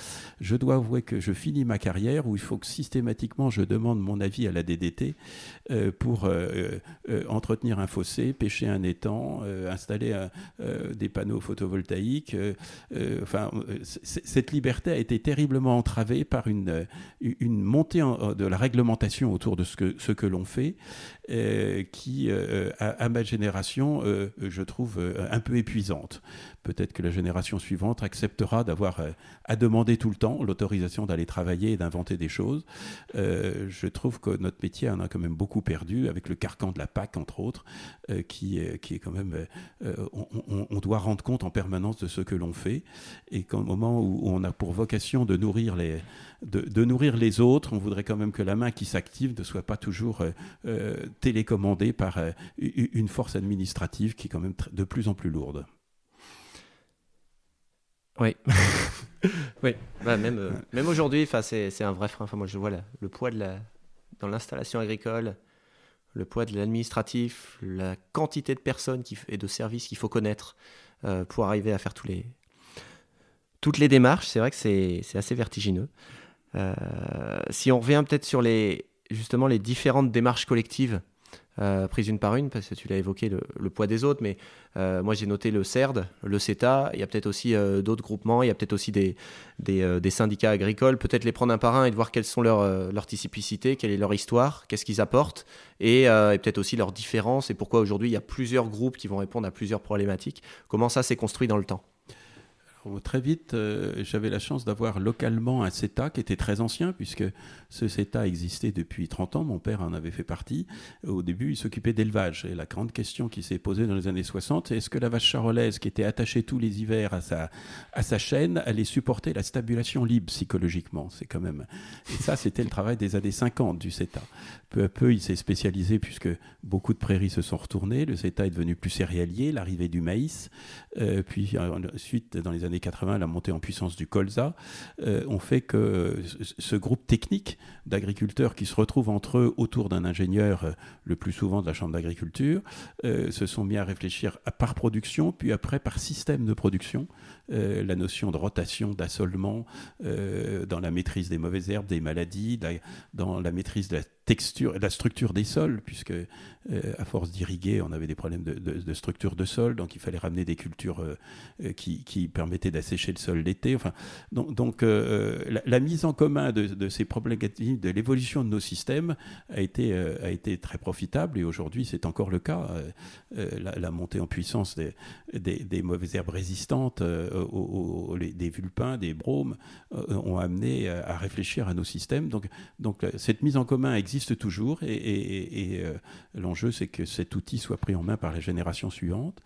Je dois avouer que je finis ma carrière où il faut que systématiquement je demande mon avis à la DDT pour entretenir un fossé, pêcher un étang, installer des panneaux photovoltaïques. enfin, euh, cette liberté a été terriblement entravée par une, euh, montée de la réglementation autour de ce que, l'on fait, euh, qui, à, ma génération, je trouve un peu épuisante. Peut-être que la génération suivante acceptera d'avoir à demander tout le temps l'autorisation d'aller travailler et d'inventer des choses. je trouve que notre métier en a quand même beaucoup perdu avec le carcan de la PAC, entre autres, qui, qui est quand même... On, doit rendre compte en permanence de ce que l'on fait et qu'au moment où on a pour vocation de nourrir les, de, nourrir les autres, on voudrait quand même que la main qui s'active ne soit pas toujours euh, euh, télécommandée par euh, une force administrative qui est quand même de plus en plus lourde. Oui, oui. Bah, même, même aujourd'hui, c'est un vrai frein. Enfin, moi, je vois le poids de la, dans l'installation agricole, le poids de l'administratif, la quantité de personnes qui, et de services qu'il faut connaître pour arriver à faire tous les, toutes les démarches, c'est vrai que c'est assez vertigineux. si on revient peut-être sur les, justement les différentes démarches collectives euh, une par une, parce que tu l'as évoqué, le, poids des autres, mais euh, moi j'ai noté le CERD, le CETA, il y a peut-être aussi euh, d'autres groupements, il y a peut-être aussi des, des, syndicats agricoles, peut-être les prendre un par un et de voir quelles sont leurs leur typicités, quelle est leur histoire, qu'est-ce qu'ils apportent, et, peut-être aussi leurs différences, et pourquoi aujourd'hui il y a plusieurs groupes qui vont répondre à plusieurs problématiques, comment ça s'est construit dans le temps? Très vite, euh, j'avais la chance d'avoir localement un CETA qui était très ancien, puisque ce CETA existait depuis 30 ans. Mon père en avait fait partie. Au début, il s'occupait d'élevage. Et la grande question qui s'est posée dans les années 60, c'est est-ce que la vache charolaise, qui était attachée tous les hivers à sa, à sa chaîne, allait supporter la stabulation libre psychologiquement? C'est quand même. Et ça, c'était le travail des années 50 du CETA. Peu à peu, il s'est spécialisé, puisque beaucoup de prairies se sont retournées. Le CETA est devenu plus céréalier, l'arrivée du maïs. Euh, puis ensuite, dans les années 80, la montée en puissance du colza, euh, ont fait que ce groupe technique d'agriculteurs qui se retrouvent entre eux autour d'un ingénieur, euh, le plus souvent de la Chambre d'agriculture, euh, se sont mis à réfléchir par production, puis après par système de production, la notion de rotation, d'assolement, dans la maîtrise des mauvaises herbes, des maladies, dans la maîtrise de la texture, la structure des sols, puisque euh, à force d'irriguer, on avait des problèmes de, structure de sol, donc il fallait ramener des cultures euh, euh, qui, permettaient d'assécher le sol l'été. Enfin, donc, la, mise en commun de, ces problématiques, de l'évolution de nos systèmes, a été, a été très profitable et aujourd'hui c'est encore le cas. La, montée en puissance des, des, mauvaises herbes résistantes, des vulpins, des bromes, ont amené à réfléchir à nos systèmes. Donc, cette mise en commun existe toujours et, euh, l'enjeu c'est que cet outil soit pris en main par les générations suivantes.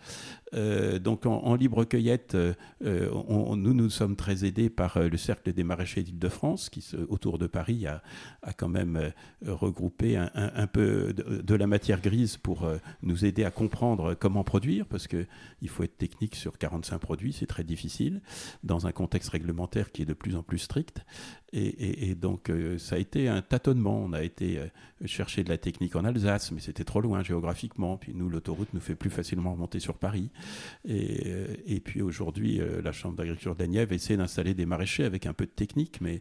Euh, donc en, libre cueillette, euh, nous nous sommes très aidés par le cercle des maraîchers d'Île-de-France qui autour de Paris a, quand même regroupé un, peu de, la matière grise pour nous aider à comprendre comment produire parce que il faut être technique sur 45 produits, c'est très difficile dans un contexte réglementaire qui est de plus en plus strict et, donc ça a été un tâtonnement. On a été euh, chercher de la technique en Alsace, mais c'était trop loin géographiquement. Puis nous, l'autoroute nous fait plus facilement remonter sur Paris. Et, euh, puis aujourd'hui, euh, la Chambre d'agriculture de Nièvre essaie d'installer des maraîchers avec un peu de technique, mais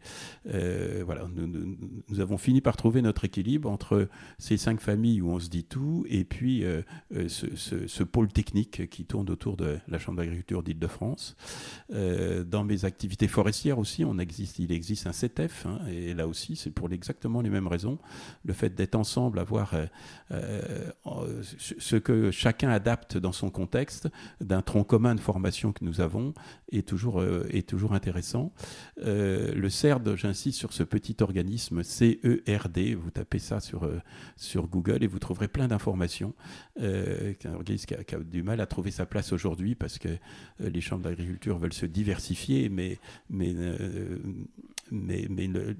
voilà, nous, avons fini par trouver notre équilibre entre ces cinq familles où on se dit tout et puis ce, pôle technique qui tourne autour de la Chambre d'agriculture d'Île-de-France. dans mes activités forestières aussi, il existe un CETEF, hein, et là aussi, c'est pour exactement les mêmes raisons le fait d'être ensemble, avoir euh, euh, ce que chacun adapte dans son contexte, d'un tronc commun de formation que nous avons, est toujours, euh, est toujours intéressant. le CERD, j'insiste sur ce petit organisme CERD, vous tapez ça sur, sur Google et vous trouverez plein d'informations. un organisme qui a, qui a, du mal à trouver sa place aujourd'hui parce que les chambres d'agriculture veulent se diversifier, mais, mais mais, ne,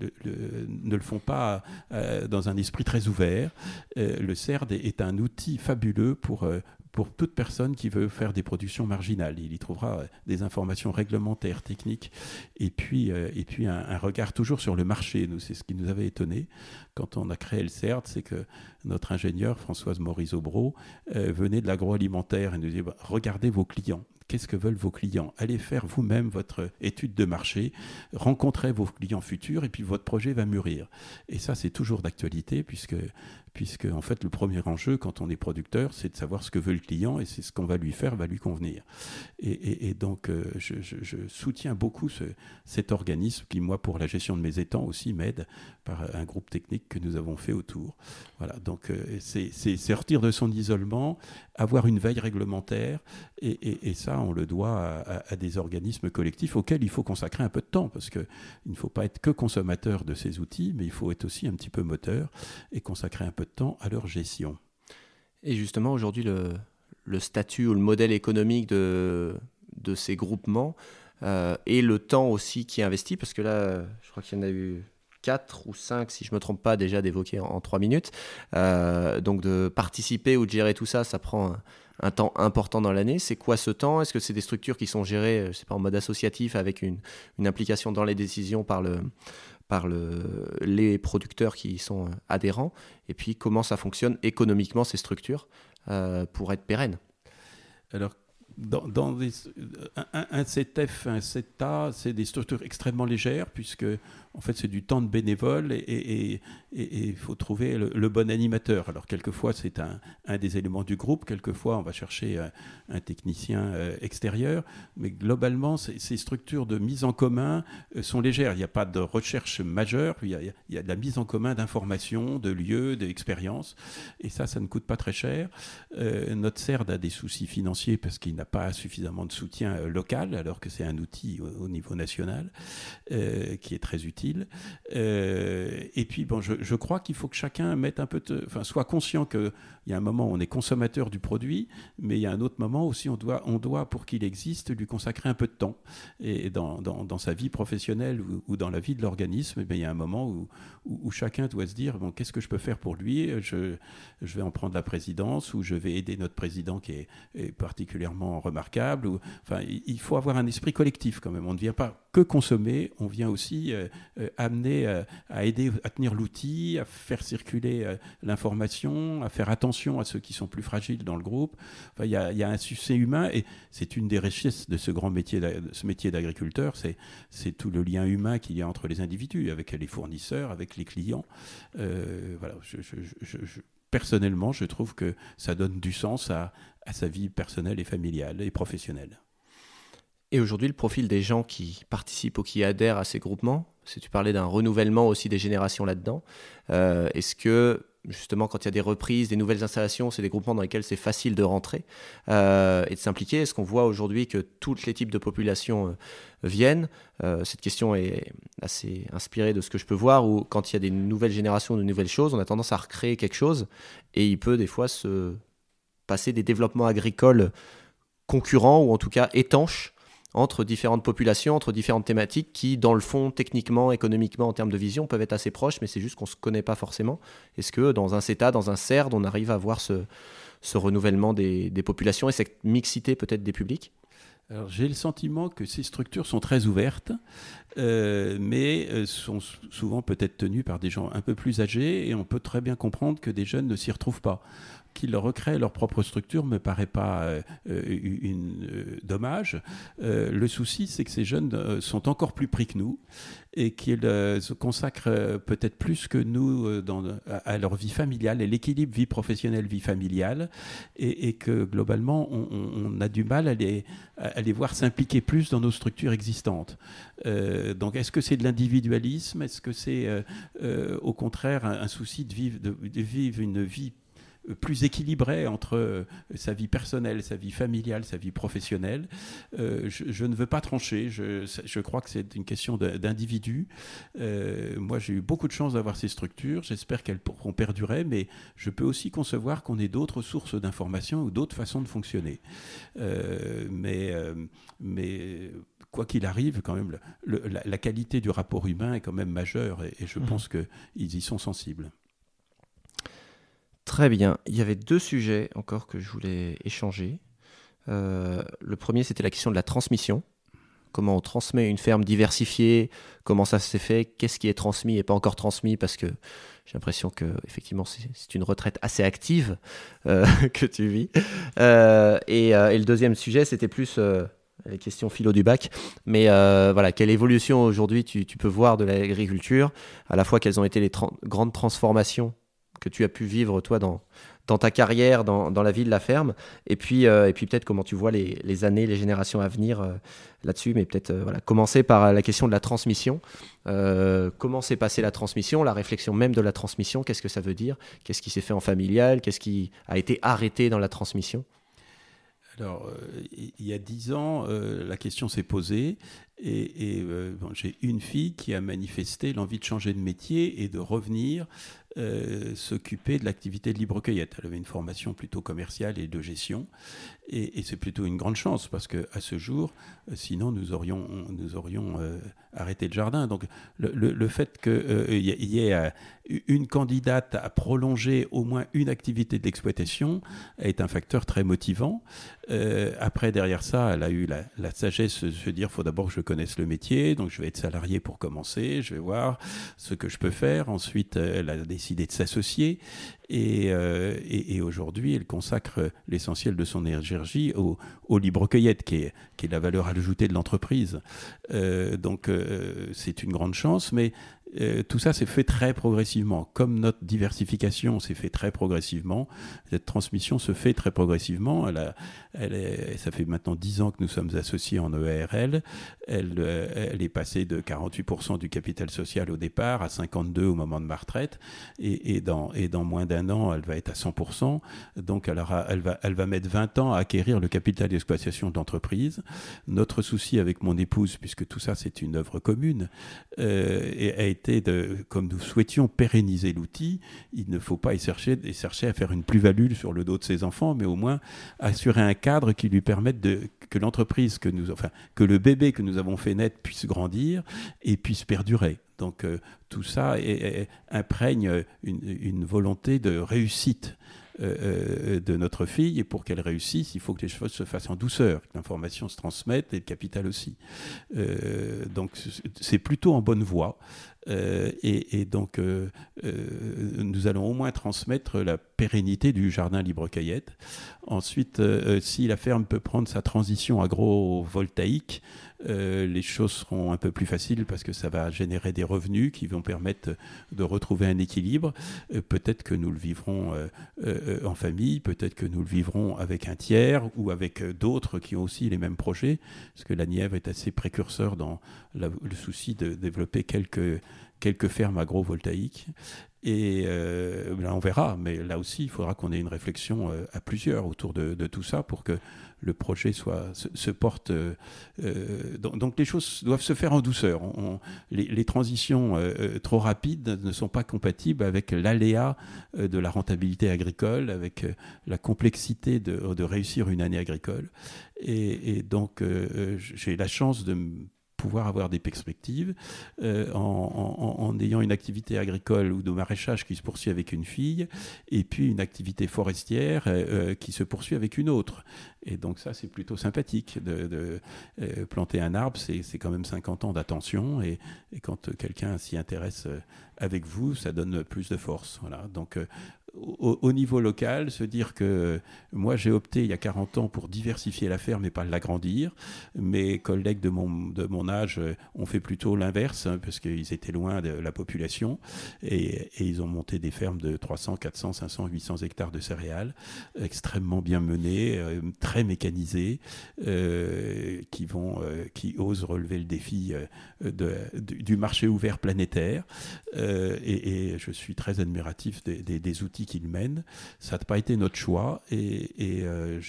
le font pas euh, dans un esprit très ouvert. Euh, le CERD est un outil fabuleux pour, euh, pour toute personne qui veut faire des productions marginales. Il y trouvera des informations réglementaires, techniques, et puis, et puis un, regard toujours sur le marché. C'est ce qui nous avait étonné quand on a créé le CERD, c'est que notre ingénieur, Françoise Maurice Aubreau, venait de l'agroalimentaire et nous disait, bah, regardez vos clients qu'est-ce que veulent vos clients? Allez faire vous-même votre étude de marché, rencontrez vos clients futurs et puis votre projet va mûrir. Et ça, c'est toujours d'actualité puisque puisque en fait le premier enjeu quand on est producteur, c'est de savoir ce que veut le client et c'est ce qu'on va lui faire va lui convenir. Et, donc euh, je, soutiens beaucoup cet organisme qui moi pour la gestion de mes étangs aussi m'aide par un groupe technique que nous avons fait autour. Voilà, donc euh, c'est sortir de son isolement, avoir une veille réglementaire et, ça on le doit à, des organismes collectifs auxquels il faut consacrer un peu de temps parce que il ne faut pas être que consommateur de ces outils, mais il faut être aussi un petit peu moteur et consacrer un peu de temps à leur gestion. Et justement, aujourd'hui, le, statut ou le modèle économique de, de ces groupements euh, et le temps aussi qui est investi, parce que là, je crois qu'il y en a eu 4 ou 5, si je ne me trompe pas, déjà d'évoquer en, 3 minutes. Euh, donc de participer ou de gérer tout ça, ça prend un, temps important dans l'année. C'est quoi ce temps? Est-ce que c'est des structures qui sont gérées, je sais pas, en mode associatif avec une implication dans les décisions par le, par le, les producteurs qui y sont adhérents, et puis comment ça fonctionne économiquement ces structures euh, pour être pérennes. Alors, dans, un, un, 7F, un 7A, c'est des structures extrêmement légères, puisque en fait, c'est du temps de bénévole et il faut trouver le, bon animateur. Alors, quelquefois, c'est un, des éléments du groupe, quelquefois, on va chercher un, technicien euh, extérieur, mais globalement, ces structures de mise en commun euh, sont légères. Il n'y a pas de recherche majeure, il y a, de la mise en commun d'informations, de lieux, d'expériences, et ça, ça ne coûte pas très cher. Euh, notre CERD a des soucis financiers parce qu'il n'a pas suffisamment de soutien local, alors que c'est un outil au niveau national qui est très utile euh, et puis, bon, je, crois qu'il faut que chacun mette un peu, enfin, soit conscient qu'il y a un moment où on est consommateur du produit, mais il y a un autre moment aussi on doit, on doit pour qu'il existe, lui consacrer un peu de temps. Et dans, dans, sa vie professionnelle ou, dans la vie de l'organisme, eh il y a un moment où, où, chacun doit se dire bon, qu'est-ce que je peux faire pour lui? Je, je vais en prendre la présidence ou je vais aider notre président qui est, particulièrement remarquable. Enfin, il faut avoir un esprit collectif quand même. On ne vient pas que consommer, on vient aussi euh, euh, amener euh, à aider à tenir l'outil, à faire circuler l'information, à faire attention à ceux qui sont plus fragiles dans le groupe. Enfin, il y, a, un succès humain et c'est une des richesses de ce grand métier, ce métier d'agriculteur, c'est tout le lien humain qu'il y a entre les individus, avec les fournisseurs, avec les clients. voilà, personnellement, je trouve que ça donne du sens à sa vie personnelle et familiale et professionnelle. Et aujourd'hui, le profil des gens qui participent ou qui adhèrent à ces groupements, si tu parlais d'un renouvellement aussi des générations là-dedans, euh, est-ce que justement quand il y a des reprises, des nouvelles installations, c'est des groupements dans lesquels c'est facile de rentrer euh, et de s'impliquer Est-ce qu'on voit aujourd'hui que tous les types de populations euh, viennent Cette question est assez inspirée de ce que je peux voir, où quand il y a des nouvelles générations, de nouvelles choses, on a tendance à recréer quelque chose et il peut des fois se passer des développements agricoles concurrents ou en tout cas étanches entre différentes populations, entre différentes thématiques qui, dans le fond, techniquement, économiquement, en termes de vision, peuvent être assez proches, mais c'est juste qu'on ne se connaît pas forcément. Est-ce que dans un CETA, dans un CERD, on arrive à voir ce, renouvellement des, populations et cette mixité peut-être des publics? J'ai le sentiment que ces structures sont très ouvertes, euh, mais euh, sont souvent peut-être tenues par des gens un peu plus âgés, et on peut très bien comprendre que des jeunes ne s'y retrouvent pas qu'ils recréent leur propre structure me paraît pas euh, euh, une, euh, dommage. le souci, c'est que ces jeunes sont encore plus pris que nous et qu'ils se consacrent peut-être plus que nous dans, à, leur vie familiale et l'équilibre vie professionnelle, vie familiale, et, que globalement, on, a du mal à les, à les voir s'impliquer plus dans nos structures existantes. donc, est-ce que c'est de l'individualisme? Est-ce que c'est au contraire un, souci de vivre, de vivre une vie plus équilibré entre euh, sa vie personnelle, sa vie familiale, sa vie professionnelle. Euh, je, ne veux pas trancher, je, crois que c'est une question d'individu. Euh, moi, j'ai eu beaucoup de chance d'avoir ces structures, j'espère qu'elles pourront perdurer, mais je peux aussi concevoir qu'on ait d'autres sources d'informations ou d'autres façons de fonctionner. mais, mais quoi qu'il arrive, quand même, la, qualité du rapport humain est quand même majeure et, je mmh. pense qu'ils y sont sensibles. Très bien. Il y avait deux sujets encore que je voulais échanger. Euh, le premier, c'était la question de la transmission. Comment on transmet une ferme diversifiée? Comment ça s'est fait? Qu'est-ce qui est transmis et pas encore transmis? Parce que j'ai l'impression que effectivement c'est une retraite assez active euh, que tu vis. Euh, et, le deuxième sujet, c'était plus les questions philo du bac. Mais voilà, quelle évolution aujourd'hui tu, tu, peux voir de l'agriculture? À la fois, quelles ont été les grandes transformations que tu as pu vivre toi dans, dans ta carrière, dans, dans la vie de la ferme, et puis, euh, et puis peut-être comment tu vois les, les, années, les générations à venir euh, là-dessus, mais peut-être euh, voilà, commencer par la question de la transmission. comment s'est passée la transmission, la réflexion même de la transmission, qu'est-ce que ça veut dire? Qu'est-ce qui s'est fait en familial? Qu'est-ce qui a été arrêté dans la transmission? Alors, il y a dix ans, la question s'est posée. Et, j'ai une fille qui a manifesté l'envie de changer de métier et de revenir euh, s'occuper de l'activité de libre-cueillette. Elle avait une formation plutôt commerciale et de gestion. Et, c'est plutôt une grande chance parce qu'à ce jour, euh, sinon nous aurions, nous aurions euh, arrêté le jardin. Donc le, fait qu'il y, ait une candidate à prolonger au moins une activité d'exploitation est un facteur très motivant. après, derrière ça, elle a eu la, sagesse de se dire il faut d'abord que je connaisse le métier, donc je vais être salarié pour commencer, je vais voir ce que je peux faire. Ensuite, elle a décidé de s'associer euh, et, et, aujourd'hui, elle consacre l'essentiel de son énergie au, au libre cueillette, qui est, qui est la valeur ajoutée de l'entreprise. Euh, donc, euh, c'est une grande chance, mais euh, tout ça s'est fait très progressivement. Comme notre diversification s'est fait très progressivement, cette transmission se fait très progressivement. Elle elle ça fait maintenant 10 ans que nous sommes associés en EARL. Elle, euh, elle est passée de 48% du capital social au départ à 52% au moment de ma retraite. Et, et, dans, et dans moins d'un an, elle va être à 100%. Donc elle, elle, va, elle va mettre 20 ans à acquérir le capital d'exploitation de l'entreprise. Notre souci avec mon épouse, puisque tout ça c'est une œuvre commune, euh, a été de, comme nous souhaitions pérenniser l'outil, il ne faut pas y chercher, à faire une plus-value sur le dos de ses enfants, mais au moins assurer un cadre qui lui permette que l'entreprise que nous, enfin, que le bébé que nous avons fait naître puisse grandir et puisse perdurer. Donc euh, tout ça imprègne une, volonté de réussite euh, euh, de notre fille, et pour qu'elle réussisse, il faut que les choses se fassent en douceur, que l'information se transmette et le capital aussi. Donc c'est plutôt en bonne voie. Et, donc, nous allons au moins transmettre la pérennité du jardin libre-caillette. Ensuite, si la ferme peut prendre sa transition agrovoltaïque, euh, les choses seront un peu plus faciles parce que ça va générer des revenus qui vont permettre de retrouver un équilibre. Euh, peut-être que nous le vivrons euh, en famille, peut-être que nous le vivrons avec un tiers ou avec d'autres qui ont aussi les mêmes projets, parce que la Nièvre est assez précurseur dans le souci de développer quelques quelques fermes agrovoltaïques. Et là, on verra, mais là aussi, il faudra qu'on ait une réflexion à plusieurs autour de, tout ça pour que le projet soit, se, porte. Euh, euh, donc, les choses doivent se faire en douceur. les, transitions euh, trop rapides ne sont pas compatibles avec l'aléa de la rentabilité agricole, avec la complexité de, de, réussir une année agricole. Et, et donc j'ai la chance de pouvoir avoir des perspectives euh, en, ayant une activité agricole ou de maraîchage qui se poursuit avec une fille et puis une activité forestière euh, euh, qui se poursuit avec une autre. Et donc ça, c'est plutôt sympathique. De, planter un arbre, c'est quand même 50 ans d'attention et, et, quand quelqu'un s'y intéresse avec vous, ça donne plus de force. Voilà. Donc au, niveau local, se dire que moi j'ai opté il y a 40 ans pour diversifier la ferme et pas l'agrandir. Mes collègues de mon, de mon âge euh, ont fait plutôt l'inverse hein, parce qu'ils étaient loin de la population et, ils ont monté des fermes de 300, 400, 500, 800 hectares de céréales extrêmement bien menées, euh, très mécanisées, euh, qui, vont, qui osent relever le défi de, du marché ouvert planétaire. Et, je suis très admiratif des outils qu'il mène. Ça n'a pas été notre choix et, euh,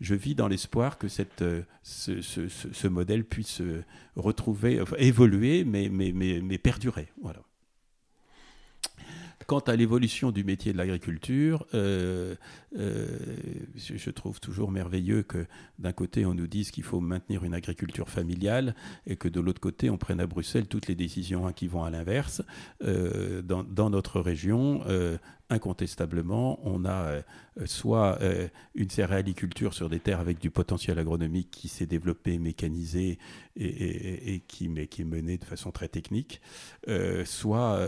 je, vis dans l'espoir que cette, euh, ce, modèle puisse euh, retrouver, évoluer, mais, mais, mais, mais perdurer. Voilà. Quant à l'évolution du métier de l'agriculture, euh, euh, je, trouve toujours merveilleux que d'un côté on nous dise qu'il faut maintenir une agriculture familiale et que de l'autre côté on prenne à Bruxelles toutes les décisions qui vont à l'inverse. Euh, dans, notre région, incontestablement, on a euh, soit euh, une céréaliculture sur des terres avec du potentiel agronomique qui s'est développé, mécanisé et, qui, mais, qui est menée de façon très technique, euh, soit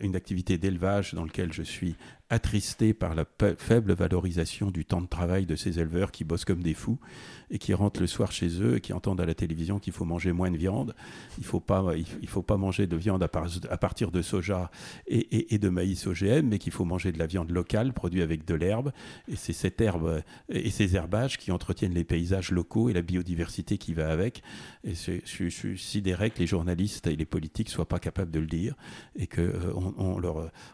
une activité d'élevage dans laquelle je suis attristé par la faible valorisation du temps de travail de ces éleveurs qui bossent comme des fous et qui rentrent le soir chez eux et qui entendent à la télévision qu'il faut manger moins de viande. Il ne faut, pas, il, faut pas manger de viande à, partir de soja et, de maïs OGM, mais qu'il faut manger de la viande locale produite avec de l'herbe. Et c'est cette herbe et ces herbages qui entretiennent les paysages locaux et la biodiversité qui va avec. Et je, suis sidéré que les journalistes et les politiques soient pas capables de le dire et qu'on euh, on,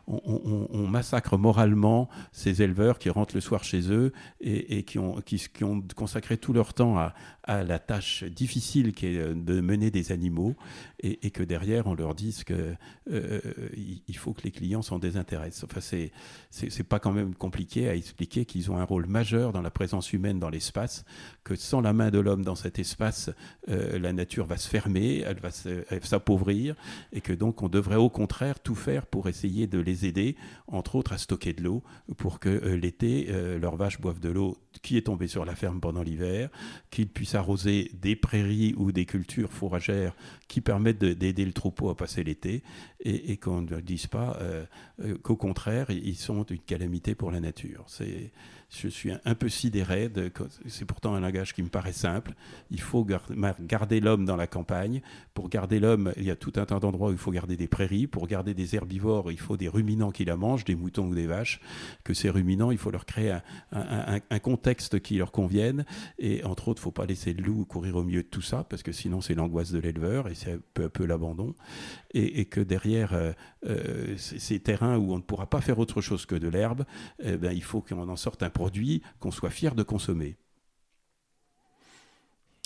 on, on massacre moralement ces éleveurs qui rentrent le soir chez eux et, qui, ont, qui, qui, ont consacré tout leur temps à, à, la tâche difficile qui est de mener des animaux et, que derrière on leur dise que euh, il faut que les clients s'en désintéressent. Enfin, c'est c'est pas quand même compliqué à expliquer qu'ils ont un rôle majeur dans la présence humaine dans l'espace, que sans la main de l'homme dans cet espace, euh, la nature va se fermer, elle va s'appauvrir et que donc on devrait au contraire tout faire pour essayer de les aider, entre autres à stocker de l'eau pour que euh, l'été, leurs vaches boivent de l'eau qui est tombée sur la ferme pendant l'hiver, qu'ils puissent arroser des prairies ou des cultures fourragères qui permettent d'aider le troupeau à passer l'été et, qu'on ne dise pas qu'au contraire, ils sont une calamité pour la nature. Je suis un, peu sidéré. C'est pourtant un langage qui me paraît simple. Il faut garder l'homme dans la campagne. Pour garder l'homme, il y a tout un tas d'endroits où il faut garder des prairies. Pour garder des herbivores, il faut des ruminants qui la mangent, des moutons ou des vaches. Que ces ruminants, il faut leur créer un, contexte qui leur convienne. Et entre autres, il ne faut pas laisser le loup courir au milieu de tout ça, parce que sinon c'est l'angoisse de l'éleveur et c'est peu à peu l'abandon. Et, que derrière euh, euh, ces terrains où on ne pourra pas faire autre chose que de l'herbe, eh ben, il faut qu'on en sorte un qu'on soit fier de consommer.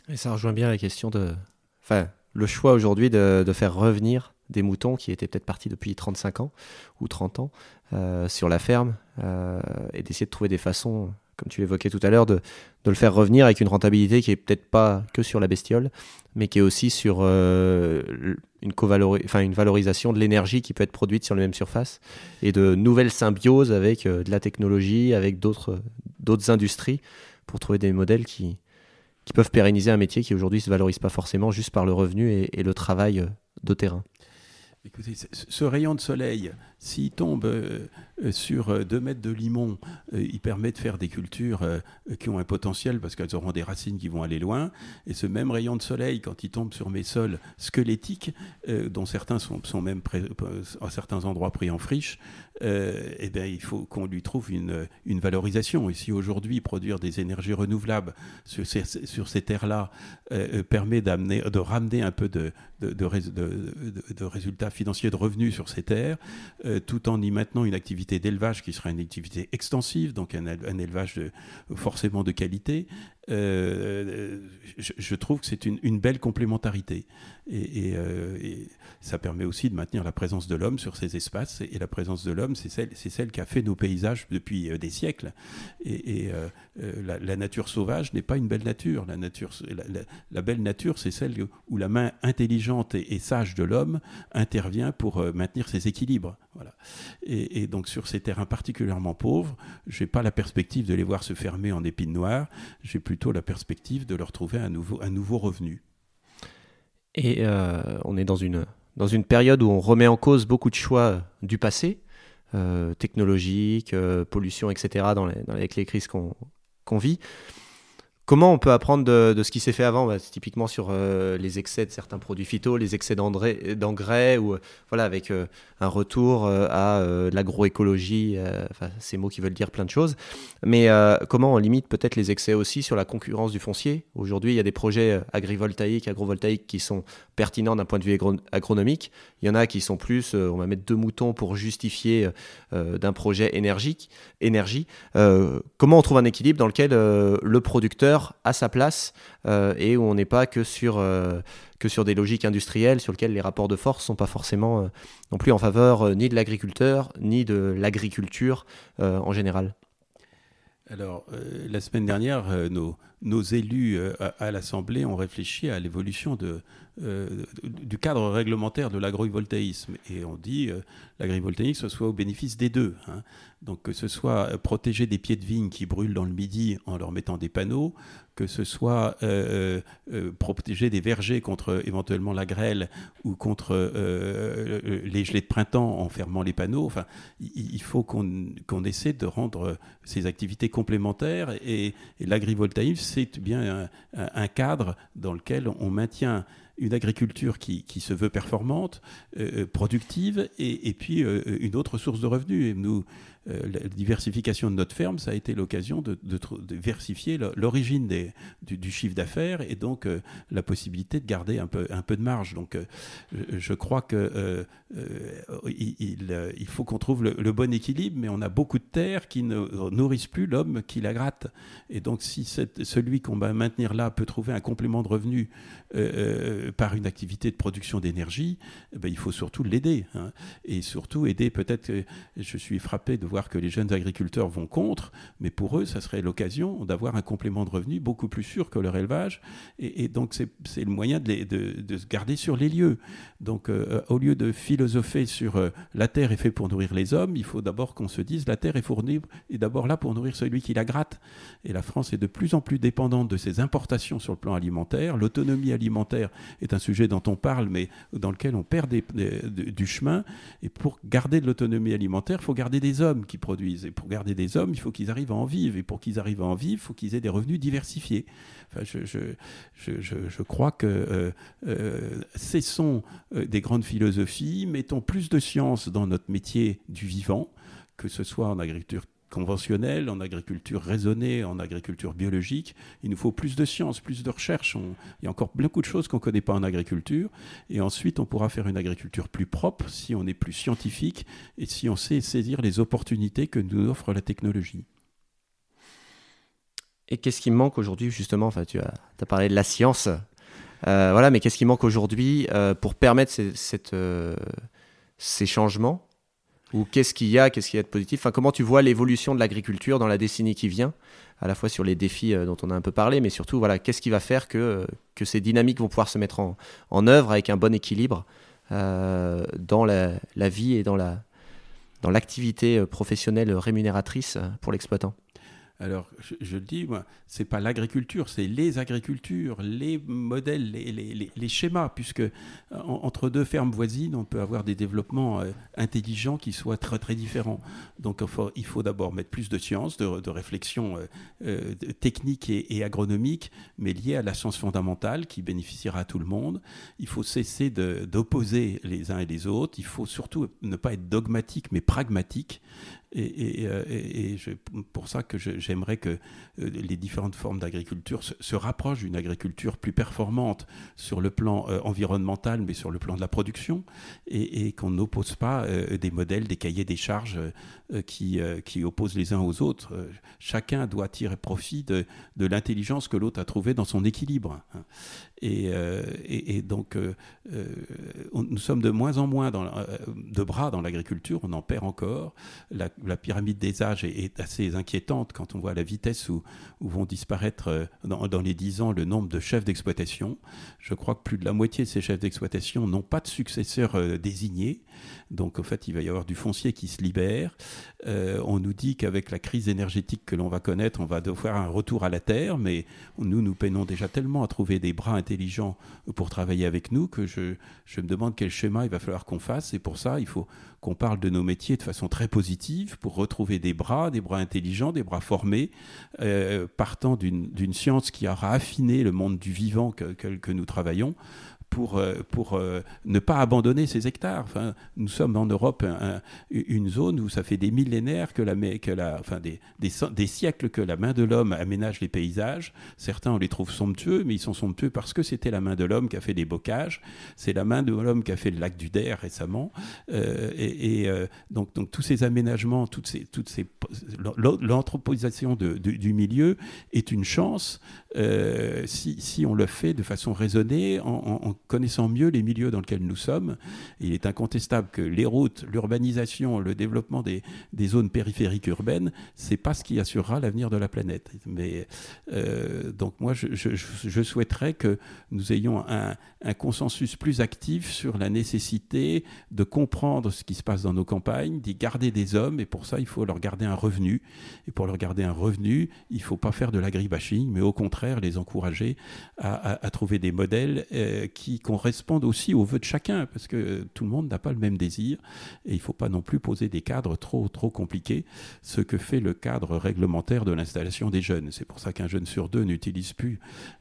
Et ça rejoint bien la question de. Enfin, le choix aujourd'hui de, faire revenir des moutons qui étaient peut-être partis depuis 35 ans ou 30 ans euh, sur la ferme euh, et d'essayer de trouver des façons, comme tu l'évoquais tout à l'heure, de, le faire revenir avec une rentabilité qui est peut-être pas que sur la bestiole, mais qui est aussi sur euh, une, valorisation de l'énergie qui peut être produite sur les mêmes surfaces et de nouvelles symbioses avec de la technologie, avec d'autres industries pour trouver des modèles qui, peuvent pérenniser un métier qui aujourd'hui ne se valorise pas forcément juste par le revenu et, et le travail de terrain. Écoutez, ce rayon de soleil, s'il tombe euh, euh, sur 2 euh, mètres de limon, il permet de faire des cultures qui ont un potentiel parce qu'elles auront des racines qui vont aller loin. Et ce même rayon de soleil, quand il tombe sur mes sols squelettiques, dont certains sont, même à certains endroits pris en friche, eh bien, il faut qu'on lui trouve une, une, valorisation. Et si aujourd'hui produire des énergies renouvelables sur ces, terres-là permet de ramener un peu de, de, résultats financiers, de revenus sur ces terres, euh, tout en y maintenant une activité d'élevage qui sera une activité extensive, donc un, élevage forcément de qualité, euh, je, trouve que c'est une, belle complémentarité. Euh, et, ça permet aussi de maintenir la présence de l'homme sur ces espaces. Et, la présence de l'homme, c'est celle, qui a fait nos paysages depuis des siècles. Et, la, nature sauvage n'est pas une belle nature. La, belle nature, c'est celle où la main intelligente et, sage de l'homme intervient pour maintenir ses équilibres. Voilà. Et, donc sur ces terrains particulièrement pauvres, je n'ai pas la perspective de les voir se fermer en épines noires, j'ai plutôt la perspective de leur trouver un nouveau, un nouveau revenu. Et euh, on est dans une, dans une période où on remet en cause beaucoup de choix du passé, euh, euh, pollution, etc., dans avec les crises qu'on vit. Comment on peut apprendre de, ce qui s'est fait avant? Bah, Typiquement sur euh, les excès de certains produits phyto, les excès d'engrais, ou euh, voilà, avec euh, un retour à l'agroécologie, ces mots qui veulent dire plein de choses. Mais comment on limite peut-être les excès aussi sur la concurrence du foncier? Aujourd'hui, il y a des projets agrivoltaïques, agrovoltaïques qui sont pertinents d'un point de vue agronomique. Il y en a qui sont plus, on va mettre deux moutons pour justifier d'un projet énergique, énergie. comment on trouve un équilibre dans lequel le producteur à sa place euh, et où on n'est pas que sur, euh, que sur des logiques industrielles sur lesquelles les rapports de force sont pas forcément euh, non plus en faveur ni de l'agriculteur ni de l'agriculture en général. Alors, la semaine dernière, nos, nos, élus à, l'Assemblée ont réfléchi à l'évolution de, du cadre réglementaire de l'agrovoltaïsme. Et on dit que l'agrivoltaïsme soit au bénéfice des deux. Hein. Donc que ce soit protéger des pieds de vigne qui brûlent dans le midi en leur mettant des panneaux, que ce soit euh, euh, euh, protéger des vergers contre éventuellement la grêle ou contre les gelées de printemps en fermant les panneaux. Enfin, il, faut qu'on essaie de rendre ces activités complémentaires et, l'agrivoltaïsme, c'est bien un, cadre dans lequel on maintient une agriculture qui, qui, se veut performante, productive, et, et puis une autre source de revenus. Nous, euh, la diversification de notre ferme, ça a été l'occasion de, diversifier l'origine du, chiffre d'affaires et donc euh, la possibilité de garder un peu, un peu de marge. Donc euh, je crois que il, faut qu'on trouve le, bon équilibre, mais on a beaucoup de terres qui ne nourrissent plus l'homme qui la gratte. Et donc si celui qu'on va maintenir là peut trouver un complément de revenu par une activité de production d'énergie, eh ben, il faut surtout l'aider. Hein. Et surtout aider peut-être, je suis frappé de voir que les jeunes agriculteurs vont contre, mais pour eux, ça serait l'occasion d'avoir un complément de revenu beaucoup plus sûr que leur élevage. Et, donc, c'est le moyen de, se garder sur les lieux. Donc, euh, au lieu de philosopher sur euh, la terre est faite pour nourrir les hommes, il faut d'abord qu'on se dise la terre est fournie est d'abord là pour nourrir celui qui la gratte. Et la France est de plus en plus dépendante de ses importations sur le plan alimentaire. L'autonomie alimentaire est un sujet dont on parle, mais dans lequel on perd du chemin. Et pour garder de l'autonomie alimentaire, il faut garder des hommes qui produisent. Et pour garder des hommes, il faut qu'ils arrivent à en vivre. Et pour qu'ils arrivent à en vivre, il faut qu'ils aient des revenus diversifiés. Enfin, je, je, je, je, crois que euh, euh, cessons euh, des grandes philosophies, mettons plus de science dans notre métier du vivant, que ce soit en agriculture conventionnelle, en agriculture raisonnée, en agriculture biologique. Il nous faut plus de science, plus de recherche. il y a encore beaucoup de choses qu'on ne connaît pas en agriculture. Et ensuite, on pourra faire une agriculture plus propre si on est plus scientifique et si on sait saisir les opportunités que nous offre la technologie. Et qu'est-ce qui manque aujourd'hui, justement enfin, Tu as, parlé de la science. Euh, voilà, mais qu'est-ce qui manque aujourd'hui euh, pour permettre cette, euh, ces changements ou qu'est-ce qu'il y a, qu'est-ce qu'il y a de positif? Enfin, Comment tu vois l'évolution de l'agriculture dans la décennie qui vient, à la fois sur les défis euh, dont on a un peu parlé, mais surtout, voilà, qu'est-ce qui va faire que, euh, que ces dynamiques vont pouvoir se mettre en, en œuvre avec un bon équilibre euh, dans la, la, vie et dans la dans l'activité professionnelle rémunératrice pour l'exploitant? Alors, je, le dis, moi, c'est pas l'agriculture, c'est les agricultures, les modèles, les, schémas, puisque entre deux fermes voisines, on peut avoir des développements euh, intelligents qui soient très très différents. Donc, il faut, d'abord mettre plus de science, de, réflexion euh, euh, technique et, agronomique, mais liée à la science fondamentale qui bénéficiera à tout le monde. Il faut cesser d'opposer les uns et les autres. Il faut surtout ne pas être dogmatique, mais pragmatique. Et, et pour ça que j'aimerais que euh, les différentes formes d'agriculture se, rapprochent d'une agriculture plus performante sur le plan euh, environnemental, mais sur le plan de la production, et, qu'on n'oppose pas euh, des modèles, des cahiers des charges qui, qui opposent les uns aux autres. chacun doit tirer profit de, de l'intelligence que l'autre a trouvée dans son équilibre. Hein. Et, donc, nous sommes de moins en moins de bras dans l'agriculture, on en perd encore. La, pyramide des âges est, assez inquiétante quand on voit la vitesse où, vont disparaître euh, dans, dans, les 10 ans le nombre de chefs d'exploitation. Je crois que plus de la moitié de ces chefs d'exploitation n'ont pas de successeurs euh, désignés. Donc, en fait, il va y avoir du foncier qui se libère. Euh, on nous dit qu'avec la crise énergétique que l'on va connaître, on va devoir un retour à la terre, mais nous, nous peinons déjà tellement à trouver des bras intelligents pour travailler avec nous que je, me demande quel schéma il va falloir qu'on fasse. Et pour ça, il faut qu'on parle de nos métiers de façon très positive pour retrouver des bras, des bras intelligents, des bras formés, euh, partant d'une science qui aura affiné le monde du vivant que nous travaillons pour, euh, pour euh, ne pas abandonner ces hectares. Enfin, nous sommes en Europe une zone où ça fait des millénaires que la, que la enfin des, des, des, siècles que la main de l'homme aménage les paysages. Certains on les trouve somptueux, mais ils sont somptueux parce que c'était la main de l'homme qui a fait des bocages. C'est la main de l'homme qui a fait le lac du Der récemment. Euh, et, donc, donc tous ces aménagements, toutes ces, toutes ces l'anthropisation du milieu est une chance si, si, on le fait de façon raisonnée en, en connaissant mieux les milieux dans lesquels nous sommes. il est incontestable que les routes, l'urbanisation, le développement des, zones périphériques urbaines, c'est pas ce qui assurera l'avenir de la planète. Mais euh, donc moi, je, souhaiterais que nous ayons un, consensus plus actif sur la nécessité de comprendre ce qui se passe dans nos campagnes, d'y garder des hommes, et pour ça, il faut leur garder un revenu. Et pour leur garder un revenu, il ne faut pas faire de l'agribashing, mais au contraire les encourager à, trouver des modèles euh, qui qui correspondent aussi aux vœux de chacun, parce que tout le monde n'a pas le même désir, et il ne faut pas non plus poser des cadres trop, trop compliqués, ce que fait le cadre réglementaire de l'installation des jeunes. C'est pour ça qu'un jeune sur deux n'utilise plus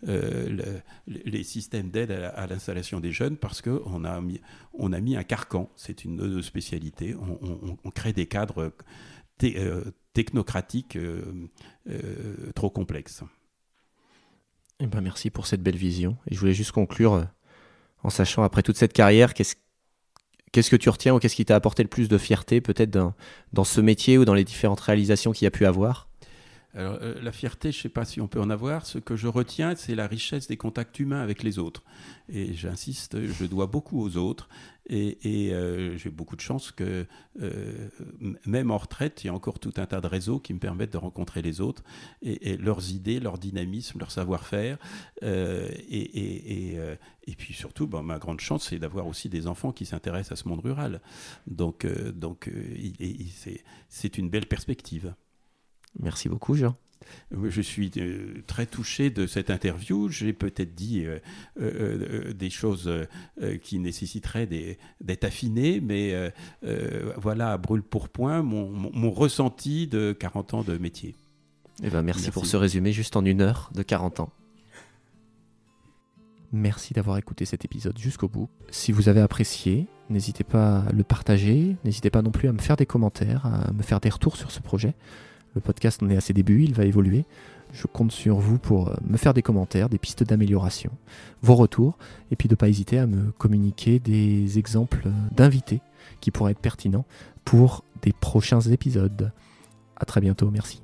euh, les systèmes d'aide à, l'installation des jeunes, parce qu'on a, mis, a mis un carcan, c'est une spécialités, on, crée des cadres euh, technocratiques euh, trop complexes. Eh ben merci pour cette belle vision. Et je voulais juste conclure en sachant après toute cette carrière, qu'est-ce que tu retiens ou qu'est-ce qui t'a apporté le plus de fierté peut-être dans, dans, ce métier ou dans les différentes réalisations qu'il y a pu avoir? Alors, euh, la fierté, je ne sais pas si on peut en avoir. Ce que je retiens, c'est la richesse des contacts humains avec les autres. Et j'insiste, je dois beaucoup aux autres. Et, euh, j'ai beaucoup de chance que, euh, même en retraite, il y a encore tout un tas de réseaux qui me permettent de rencontrer les autres et, leurs idées, leur dynamisme, leur savoir-faire. et, et, puis surtout, ben, ma grande chance, c'est d'avoir aussi des enfants qui s'intéressent à ce monde rural. Donc, donc c'est une belle perspective. Merci beaucoup, Jean. Je suis euh, très touché de cette interview. J'ai peut-être dit euh, euh, des choses qui nécessiteraient d'être affinées, mais voilà, à brûle pour point, mon, ressenti de 40 ans de métier. Eh ben, merci, merci pour ce résumé juste en une heure de 40 ans. Merci d'avoir écouté cet épisode jusqu'au bout. Si vous avez apprécié, n'hésitez pas à le partager, n'hésitez pas non plus à me faire des commentaires, à me faire des retours sur ce projet. Le podcast en est à ses débuts, il va évoluer. Je compte sur vous pour euh, me faire des commentaires, des pistes d'amélioration, vos retours, et puis de ne pas hésiter à me communiquer des exemples d'invités qui pourraient être pertinents pour des prochains épisodes. A très bientôt, merci.